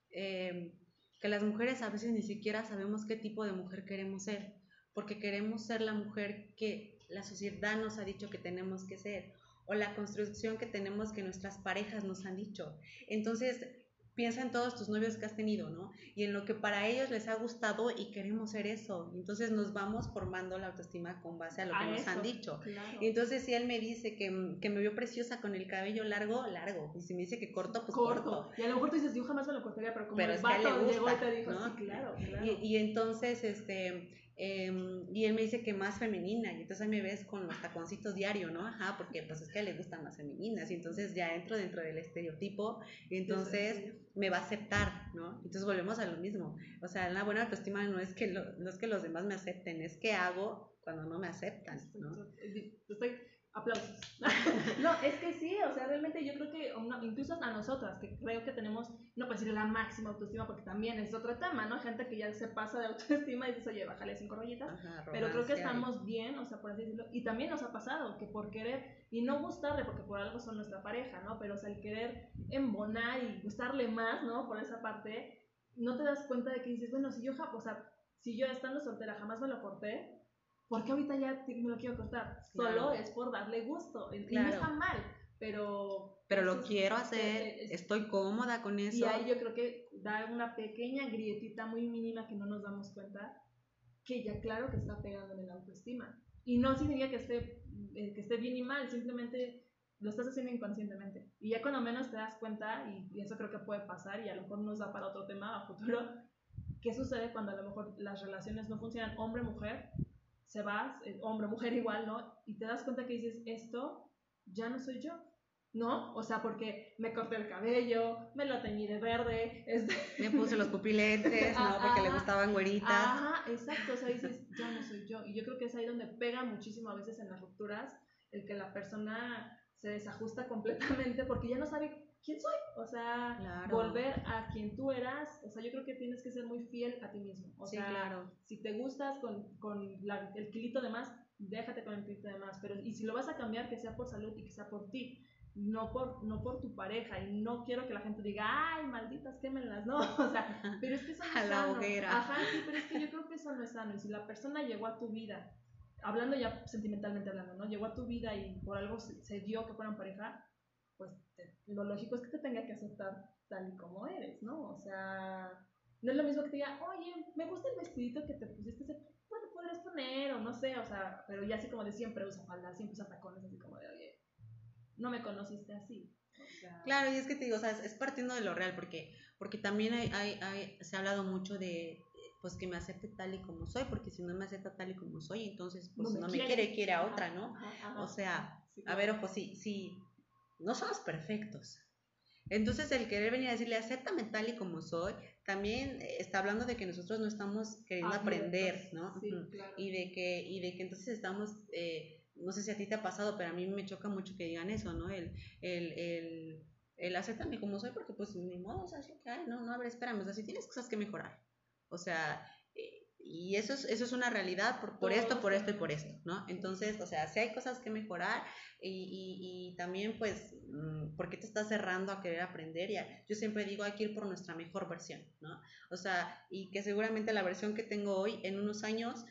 que las mujeres a veces ni siquiera sabemos qué tipo de mujer queremos ser, porque queremos ser la mujer que la sociedad nos ha dicho que tenemos que ser o la construcción que tenemos que nuestras parejas nos han dicho. Entonces, piensa en todos tus novios que has tenido, ¿no? Y en lo que para ellos les ha gustado y queremos ser eso. Entonces nos vamos formando la autoestima con base a lo que nos han dicho. Y entonces si él me dice que, que, me vio preciosa con el cabello largo, largo. Y si me dice que corto, pues corto. Y a lo mejor tú dices, yo jamás me lo cortaría, pero como pero el es vato gusta, y te dijo, ¿no? sí, claro, claro. Y, y entonces, este Em, y él me dice que más femenina, y entonces ahí me ves con los taconcitos diario, ¿no? Ajá, porque pues es que le gustan más femeninas, y entonces ya entro dentro del estereotipo, y entonces me va a aceptar, ¿no? Entonces volvemos a lo mismo. O sea, la buena autoestima no es que, no es que los demás me acepten, es que hago cuando no me aceptan, ¿no? Estoy, aplausos. no, es que sí, o sea, realmente yo creo que incluso a nosotras, que creo que tenemos, no puedo decir la máxima autoestima, porque también es otro tema, ¿no? Gente que ya se pasa de autoestima y dice, oye, bájale cinco rollitas, pero creo que estamos bien, o sea, por así decirlo, y también nos ha pasado que por querer, y no gustarle, porque por algo son nuestra pareja, ¿no? Pero o sea, el querer embonar y gustarle más, ¿no? Por esa parte, no te das cuenta de que dices, bueno, si yo, o sea, si yo estando soltera jamás me lo corté, porque ahorita ya me lo quiero cortar? Solo es por darle gusto. Y no está mal, pero... Pero lo quiero hacer, estoy cómoda con eso. Y ahí yo creo que da una pequeña grietita muy mínima que no nos damos cuenta, que ya claro que está pegando en el autoestima. Y no significa que esté, eh, que esté bien y mal, simplemente lo estás haciendo inconscientemente. Y ya cuando menos te das cuenta, y, y eso creo que puede pasar, y a lo mejor nos da para otro tema a futuro, ¿qué sucede cuando a lo mejor las relaciones no funcionan hombre-mujer? Se va, hombre, mujer igual, ¿no? Y te das cuenta que dices, esto ya no soy yo, ¿no? O sea, porque me corté el cabello, me lo teñí de verde, este... me puse los pupilentes, ¿no? Porque le gustaban güeritas. Ajá, exacto, o sea, dices, ya no soy yo. Y yo creo que es ahí donde pega muchísimo a veces en las rupturas el que la persona se desajusta completamente porque ya no sabe quién soy. O sea, volver a quien tú eras. O sea, yo creo que tienes que ser muy fiel a ti mismo. O sea, claro. si te gustas con, con el kilito de más, déjate con el kilito de más. Pero, y si lo vas a cambiar, que sea por salud y que sea por ti. No por, no por tu pareja, y no quiero que la gente diga, ay, malditas, quémenlas, no, o sea, pero es que eso no es sano. Ajá, sí, pero es que yo creo que eso no es sano, y si la persona llegó a tu vida, hablando ya sentimentalmente hablando, ¿no? Llegó a tu vida y por algo se, se dio que fueran pareja, pues lo lógico es que te tenga que aceptar tal y como eres, ¿no? O sea, no es lo mismo que te diga, oye, me gusta el vestidito que te pusiste, bueno, podrías poner, o no sé, o sea, pero ya así como de siempre usa falda, siempre usa tacones, así como de, oye, no me conociste así. claro, y es que te digo, o sea, es, partiendo de lo real, porque, porque también hay, hay, hay, se ha hablado mucho de, pues que me acepte tal y como soy, porque si no me acepta tal y como soy, entonces pues no me, quiere, quiere a otra, ¿no? o sea, a ver, ojo, si, si, no somos perfectos. Entonces el querer venir a decirle, acéptame tal y como soy, también está hablando de que nosotros no estamos queriendo aprender, ¿no? Y de que, y de que entonces estamos, eh, no sé si a ti te ha pasado, pero a mí me choca mucho que digan eso, ¿no? El, el, el, el acéptame como soy, porque pues ni modo, o sea, sí, no, no, a ver, espérame, o sea, si tienes cosas que mejorar. O sea, y eso es, eso es una realidad por, por esto, por esto y por esto, ¿no? Entonces, o sea, si hay cosas que mejorar y, y, también, pues, mm, ¿por qué te estás cerrando a querer aprender? Ya, yo siempre digo, hay que ir por nuestra mejor versión, ¿no? O sea, y que seguramente la versión que tengo hoy, en unos años,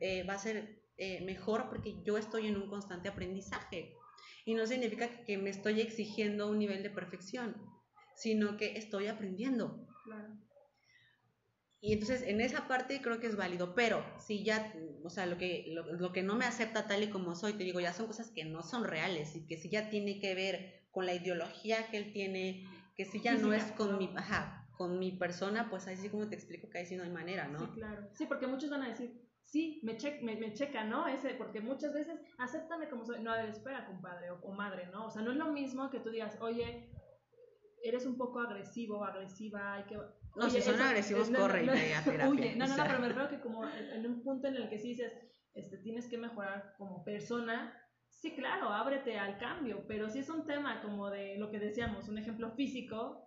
eh, va a ser eh, mejor porque yo estoy en un constante aprendizaje. Y no significa que me estoy exigiendo un nivel de perfección, sino que estoy aprendiendo. Claro. Y entonces en esa parte creo que es válido, pero si ya, o sea, lo que, lo, que no me acepta tal y como soy, te digo, ya son cosas que no son reales y que si ya tiene que ver con la ideología que él tiene, que si ya no es con mi, ajá, con mi persona, pues ahí sí como te explico que ahí sí no hay manera, ¿no? Sí, claro. Sí, porque muchos van a decir, sí, me, che me, me, checa, ¿no? Ese, porque muchas veces, acéptame como soy. No, a ver, espera, compadre o, o madre, ¿no? O sea, no es lo mismo que tú digas, oye, eres un poco agresivo o agresiva, hay que no, si son agresivos, corre y a terapia. Huye. No, no, no, pero me refiero que como en un punto en el que sí dices, este, tienes que mejorar como persona, sí, claro, ábrete al cambio, pero si es un tema como de lo que decíamos, un ejemplo físico,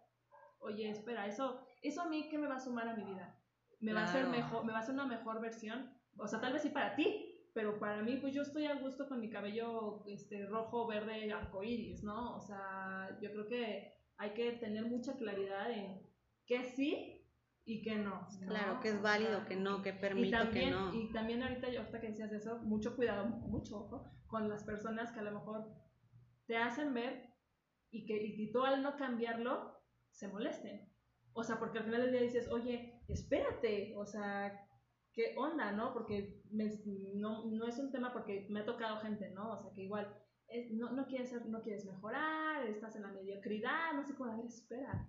oye, espera, eso, eso a mí, ¿qué me va a sumar a mi vida? ¿Me va a hacer mejor, me va a hacer una mejor versión? O sea, tal vez sí para ti, pero para mí, pues yo estoy a gusto con mi cabello este, rojo, verde, arcoíris, ¿no? O sea, yo creo que hay que tener mucha claridad en que sí y que no. Claro, que es válido, que no, que permito, que no. Y también ahorita, yo ahorita que decías eso, mucho cuidado, mucho ojo con las personas que a lo mejor te hacen ver y que y tú al no cambiarlo se molesten. O sea, porque al final del día dices, oye, espérate, o sea, ¿qué onda, no? Porque no, no, es un tema porque me ha tocado gente, ¿no? O sea, que igual no, no, quieres ser, no quieres mejorar, estás en la mediocridad, no sé cómo, a ver, espera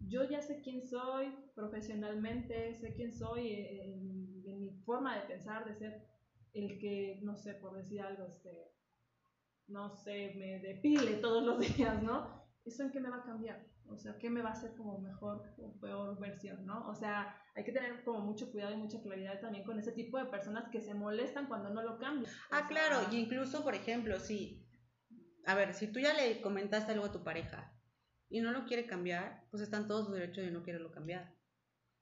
yo ya sé quién soy profesionalmente, sé quién soy en, mi forma de pensar, de ser el que, no sé, por decir algo, este, no sé, me depile todos los días, ¿no? ¿Eso en qué me va a cambiar? O sea, ¿qué me va a hacer como mejor o peor versión, ¿no? O sea, hay que tener como mucho cuidado y mucha claridad también con ese tipo de personas que se molestan cuando no lo cambian. Ah, claro, y incluso, por ejemplo, si, a ver, si tú ya le comentaste algo a tu pareja y no lo quiere cambiar, pues están todos sus derechos de no quererlo cambiar.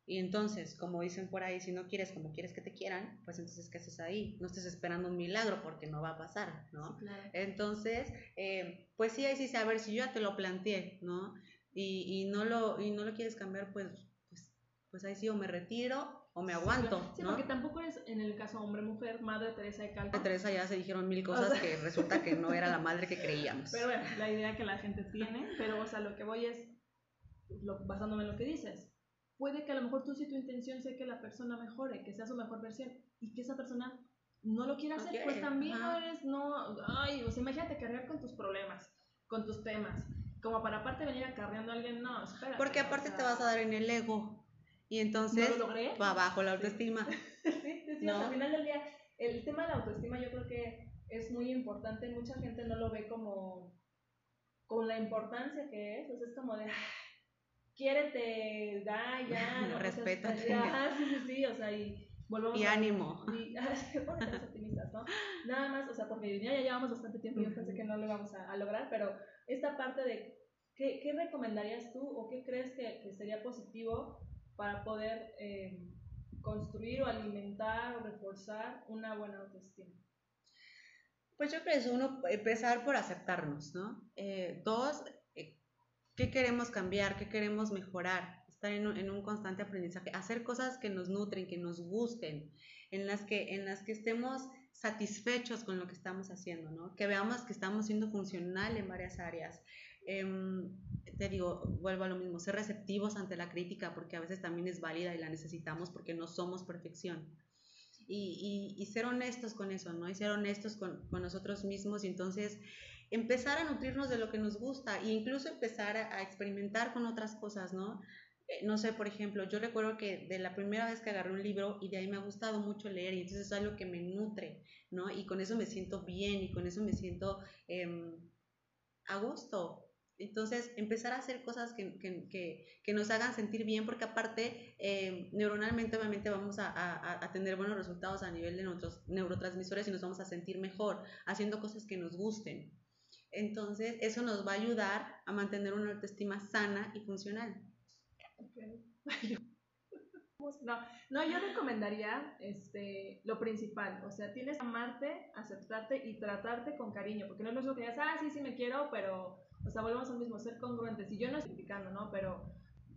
Y entonces, como dicen por ahí, si no quieres como quieres que te quieran, pues entonces ¿qué haces ahí? No estés esperando un milagro porque no va a pasar, ¿no? Entonces, eh, pues sí, ahí sí, a ver, si yo ya te lo planteé, ¿no? Y, y, no, lo, y no lo quieres cambiar, pues, pues, pues ahí sí o me retiro o me aguanto. Sí, porque tampoco es en el caso hombre-mujer, madre Teresa de Calcuta. Teresa ya se dijeron mil cosas que resulta que no era la madre que creíamos. Pero bueno, la idea que la gente tiene, pero o sea, lo que voy es, lo, basándome en lo que dices, puede que a lo mejor tú si tu intención sea que la persona mejore, que sea su mejor versión, y que esa persona no lo quiera hacer, pues también no eres, no, ay, o sea, imagínate cargar con tus problemas, con tus temas, como para aparte venir acarreando a alguien, no, espera. Porque aparte te vas a dar en el ego. Y entonces va abajo la autoestima. sí, sí, al final del día, el tema de la autoestima yo creo que es muy importante. Mucha gente no lo ve como con la importancia que es. O sea, es como de, quiérete, da, ya. No, respétate. sí, sí, sí. O sea, y, y ánimo. Y, optimistas, ¿no? Nada más, o sea, porque ya, llevamos bastante tiempo y yo pensé que no lo íbamos a, lograr, pero esta parte de, ¿qué, qué recomendarías tú o qué crees que, que sería positivo para poder eh, construir o alimentar o reforzar una buena autoestima? Pues yo creo que uno, empezar por aceptarnos, ¿no? Eh, dos, eh, ¿qué queremos cambiar? ¿Qué queremos mejorar? Estar en un, en un, constante aprendizaje, hacer cosas que nos nutren, que nos gusten, en las que, en las que estemos satisfechos con lo que estamos haciendo, ¿no? Que veamos que estamos siendo funcional en varias áreas. Em, te digo, vuelvo a lo mismo, ser receptivos ante la crítica porque a veces también es válida y la necesitamos porque no somos perfección. Y, y, ser honestos con eso, ¿no? Y ser honestos con, con, nosotros mismos y entonces empezar a nutrirnos de lo que nos gusta e incluso empezar a, experimentar con otras cosas, ¿no? Eh, no sé, por ejemplo, yo recuerdo que de la primera vez que agarré un libro y de ahí me ha gustado mucho leer y entonces es algo que me nutre, ¿no? Y con eso me siento bien y con eso me siento eh, a gusto, entonces, empezar a hacer cosas que, que, que, nos hagan sentir bien, porque aparte, eh, neuronalmente obviamente vamos a, a, a, tener buenos resultados a nivel de nuestros neurotransmisores y nos vamos a sentir mejor haciendo cosas que nos gusten. Entonces, eso nos va a ayudar a mantener una autoestima sana y funcional. No, no, yo recomendaría este, lo principal, o sea, tienes que amarte, aceptarte y tratarte con cariño, porque no es lo que digas, ah, sí, sí me quiero, pero o sea, volvemos al mismo, ser congruentes. Y yo no estoy criticando, ¿no? Pero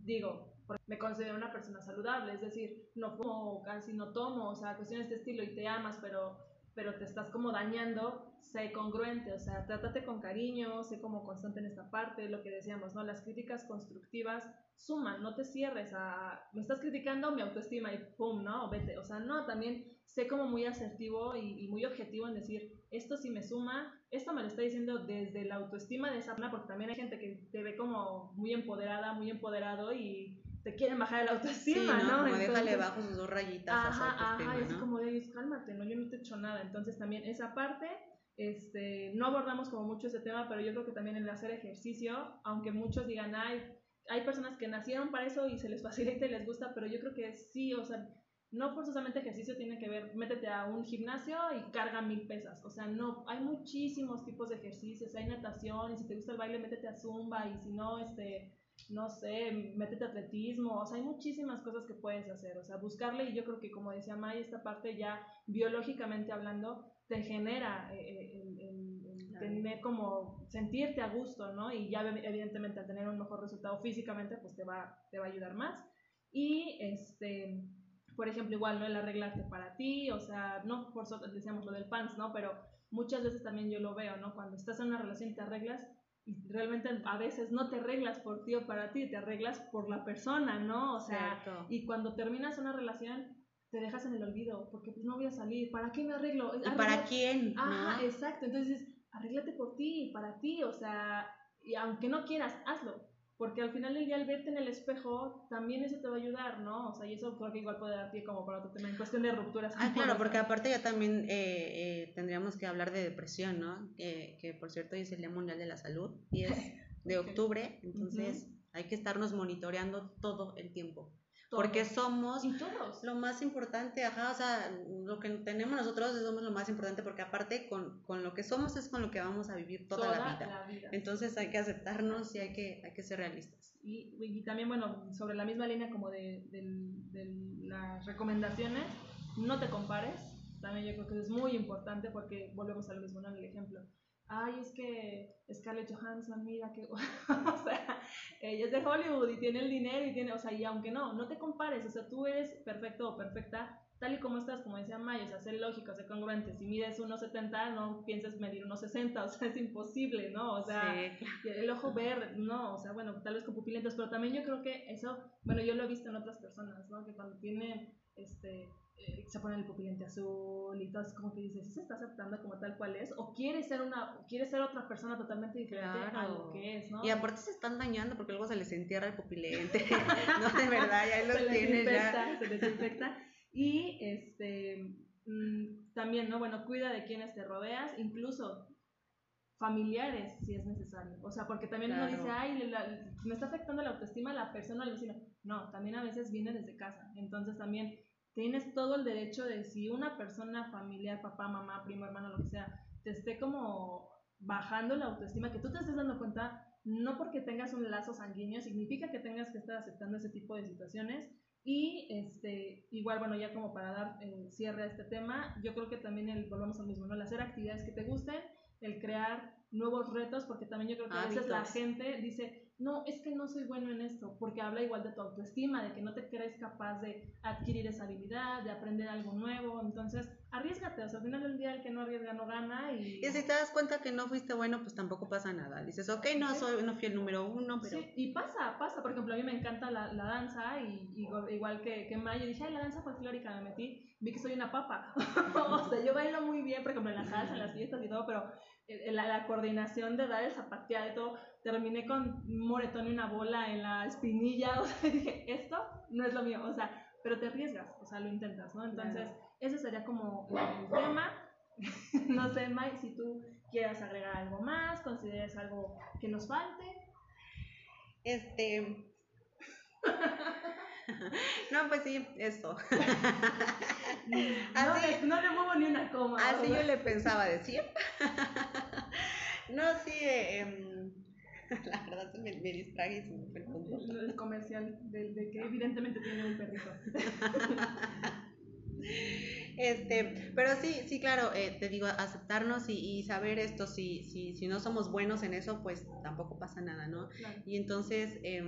digo, me considero una persona saludable, es decir, no como, casi no tomo, o sea, cuestiones de estilo y te amas, pero, pero te estás como dañando, sé congruente, o sea, trátate con cariño, sé como constante en esta parte, lo que decíamos, ¿no? Las críticas constructivas suman, no te cierres a, me estás criticando mi autoestima y pum, ¿no? Vete, o sea, no, también sé como muy asertivo y, y muy objetivo en decir, esto sí me suma, esto me lo está diciendo desde la autoestima de esa persona, porque también hay gente que te ve como muy empoderada, muy empoderado y te quieren bajar el autoestima, ¿no? Como déjale bajo sus dos rayitas ajá, a ajá, y es como de cálmate, no, yo no te he hecho nada. Entonces también esa parte, este, no abordamos como mucho ese tema, pero yo creo que también el hacer ejercicio, aunque muchos digan, ay, hay personas que nacieron para eso y se les facilita y les gusta, pero yo creo que sí, o sea, no forzosamente ejercicio tiene que ver, métete a un gimnasio y carga mil pesas. O sea, no, hay muchísimos tipos de ejercicios, hay natación, y si te gusta el baile, métete a zumba, y si no, este, no sé, métete a atletismo. O sea, hay muchísimas cosas que puedes hacer. O sea, buscarle, y yo creo que como decía May, esta parte ya biológicamente hablando, te genera eh, eh, el, tener como sentirte a gusto, ¿no? Y ya evidentemente al tener un mejor resultado físicamente, pues te va, te va a ayudar más. Y este por ejemplo, igual, ¿no? El arreglarte para ti, o sea, no por eso decíamos lo del pants, ¿no? Pero muchas veces también yo lo veo, ¿no? Cuando estás en una relación te arreglas y realmente a veces no te arreglas por ti o para ti, te arreglas por la persona, ¿no? O sea, y cuando terminas una relación te dejas en el olvido, porque pues no voy a salir, ¿para qué me arreglo? ¿Y para quién? Ajá, exacto, entonces arréglate por ti, para ti, o sea, y aunque no quieras, hazlo, porque al final del día al verte en el espejo también eso te va a ayudar, ¿no? O sea, y eso creo que igual puede dar pie como para otro tema en cuestión de rupturas. Ah, claro, porque aparte ya también eh, eh, tendríamos que hablar de depresión, ¿no? que por cierto hoy es el Día Mundial de la Salud y es de octubre, entonces hay que estarnos monitoreando todo el tiempo. Porque somos lo más importante, ajá, o sea, lo que tenemos nosotros somos lo más importante porque aparte con, con lo que somos es con lo que vamos a vivir toda, la, vida. Entonces hay que aceptarnos y hay que, hay que ser realistas. Y, y también, bueno, sobre la misma línea como de, de, las recomendaciones, no te compares. También yo creo que es muy importante porque volvemos al mismo, ¿no? El ejemplo ay, es que Scarlett Johansson, mira que, o sea, ella es de Hollywood y tiene el dinero y tiene, o sea, y aunque no, no te compares, o sea, tú eres perfecto o perfecta tal y como estás, como decía Maya, o sea, ser lógico, ser congruente, si mides 1,70 no pienses medir 1,60, o sea, es imposible, ¿no? O sea, el ojo verde, no, o sea, bueno, tal vez con pupilentos, pero también yo creo que eso, bueno, yo lo he visto en otras personas, ¿no? Que cuando tienen, este, eh, se pone el pupilente azul y todo, es como que dices, ¿sí se está aceptando como tal cual es? ¿O quiere ser, una, quiere ser otra persona totalmente diferente a lo que es, ¿no? Y aparte se están dañando porque luego se les entierra el pupilente, no, de verdad, ya lo tienen ya. Se desinfecta. Y este, mm, también, ¿no? Bueno, cuida de quienes te rodeas, incluso familiares si es necesario. O sea, porque también uno dice, ay, me está afectando la autoestima de la persona o el vecino. No, también a veces viene desde casa. Entonces también tienes todo el derecho de si una persona familiar, papá, mamá, primo, hermano, lo que sea, te esté como bajando la autoestima, que tú te estés dando cuenta, no porque tengas un lazo sanguíneo significa que tengas que estar aceptando ese tipo de situaciones. Y este, igual, bueno, ya como para dar eh, cierre a este tema, yo creo que también el, volvamos al mismo, ¿no? El hacer actividades que te gusten, el crear nuevos retos, porque también yo creo que a veces la gente dice, no, es que no soy bueno en esto, porque habla igual de tu autoestima, de que no te crees capaz de adquirir esa habilidad, de aprender algo nuevo, entonces arriesgate, o sea, al final del día el que no arriesga no gana y... Y si te das cuenta que no fuiste bueno, pues tampoco pasa nada, dices, ok, no, soy, no fui el número uno, pero... Sí, y pasa, pasa, por ejemplo, a mí me encanta la, la danza y, igual que, que Mayo, dije, ay, la danza folclórica, me metí, vi que soy una papa, o sea, yo bailo muy bien, por ejemplo, en la salsa, en las fiestas y todo, pero eh, la, la coordinación de dar el zapateado y todo, terminé con un moretón y una bola en la espinilla, o sea, dije, esto no es lo mío, o sea, pero te arriesgas, o sea, lo intentas, ¿no? Entonces, ese sería como el tema. no sé, Mike, si tú quieras agregar algo más, consideres algo que nos falte. Este. no, pues sí, eso. así, no, le muevo ni una coma. Así yo le pensaba decir. no, sí, eh, La verdad me, me distraje y se me fue el punto. El comercial de, de que evidentemente tiene un perrito. Este, pero sí, sí, claro, eh, te digo, aceptarnos y, y, saber esto, si, si, si no somos buenos en eso, pues tampoco pasa nada, ¿no? Y entonces, eh,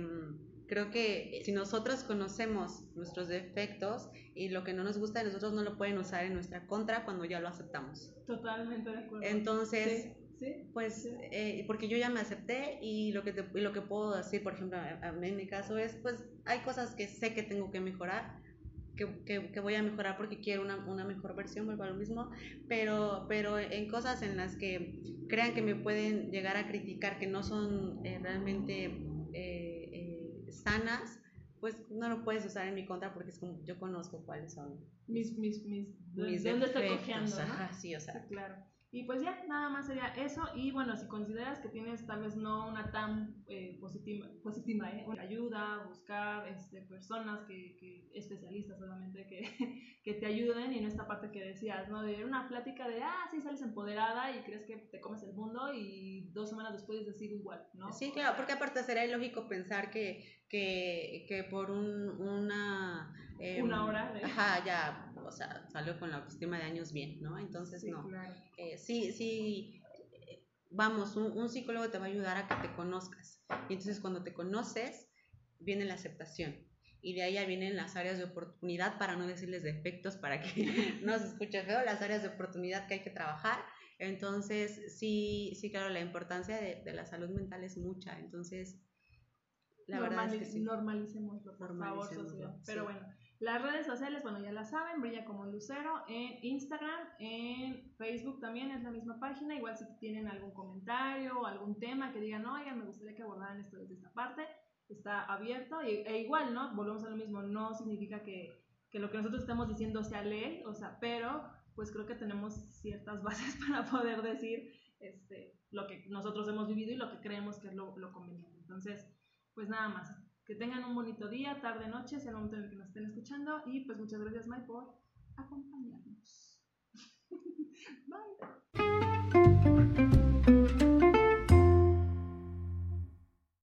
creo que si nosotros conocemos nuestros defectos y lo que no nos gusta de nosotros no lo pueden usar en nuestra contra cuando ya lo aceptamos. Totalmente de acuerdo. Entonces, pues, eh, porque yo ya me acepté y lo que, lo que puedo decir, por ejemplo, en mi caso es, pues, hay cosas que sé que tengo que mejorar, que, que, voy a mejorar porque quiero una, una, mejor versión, vuelvo a lo mismo, pero, pero en cosas en las que crean que me pueden llegar a criticar, que no son eh, realmente eh, sanas, pues no lo puedes usar en mi contra porque es como yo conozco cuáles son mis mis mis, mis dónde estoy cojeando Ajá, sí o sea. Claro y pues ya, nada más sería eso. Y bueno, si consideras que tienes tal vez no una tan eh, positiva, positiva ¿eh? ayuda, buscar este, personas que, que especialistas solamente que, que, te ayuden y en esta parte que decías, ¿no? De una plática de, ah, sí, sales empoderada y crees que te comes el mundo y dos semanas después decir igual, ¿no? Sí, claro, porque aparte será ilógico pensar que, que, que por un, una... Em, una hora. Ajá, ya o sea, salió con la autoestima de años bien, ¿no? Entonces, no. Eh, sí, sí, vamos, un, psicólogo te va a ayudar a que te conozcas. Y entonces cuando te conoces, viene la aceptación. Y de ahí ya vienen las áreas de oportunidad, para no decirles defectos, para que no se escuche feo, las áreas de oportunidad que hay que trabajar. Entonces, sí, sí, claro, la importancia de, la salud mental es mucha. Entonces, la verdad es que sí. Normalicémoslo, por favor, Pero bueno, las redes sociales, bueno, ya las saben, Brilla como Lucero en Instagram, en Facebook también es la misma página. Igual si tienen algún comentario o algún tema que digan, oigan, me gustaría que abordaran esto desde esta parte, está abierto. E igual, ¿no? Volvemos a lo mismo, no significa que, que lo que nosotros estamos diciendo sea ley, o sea, pero pues creo que tenemos ciertas bases para poder decir este, lo que nosotros hemos vivido y lo que creemos que es lo conveniente. Entonces, pues nada más. Que tengan un bonito día, tarde, noche, sea el momento en el que nos estén escuchando. Y pues muchas gracias, Mike, por acompañarnos. Bye.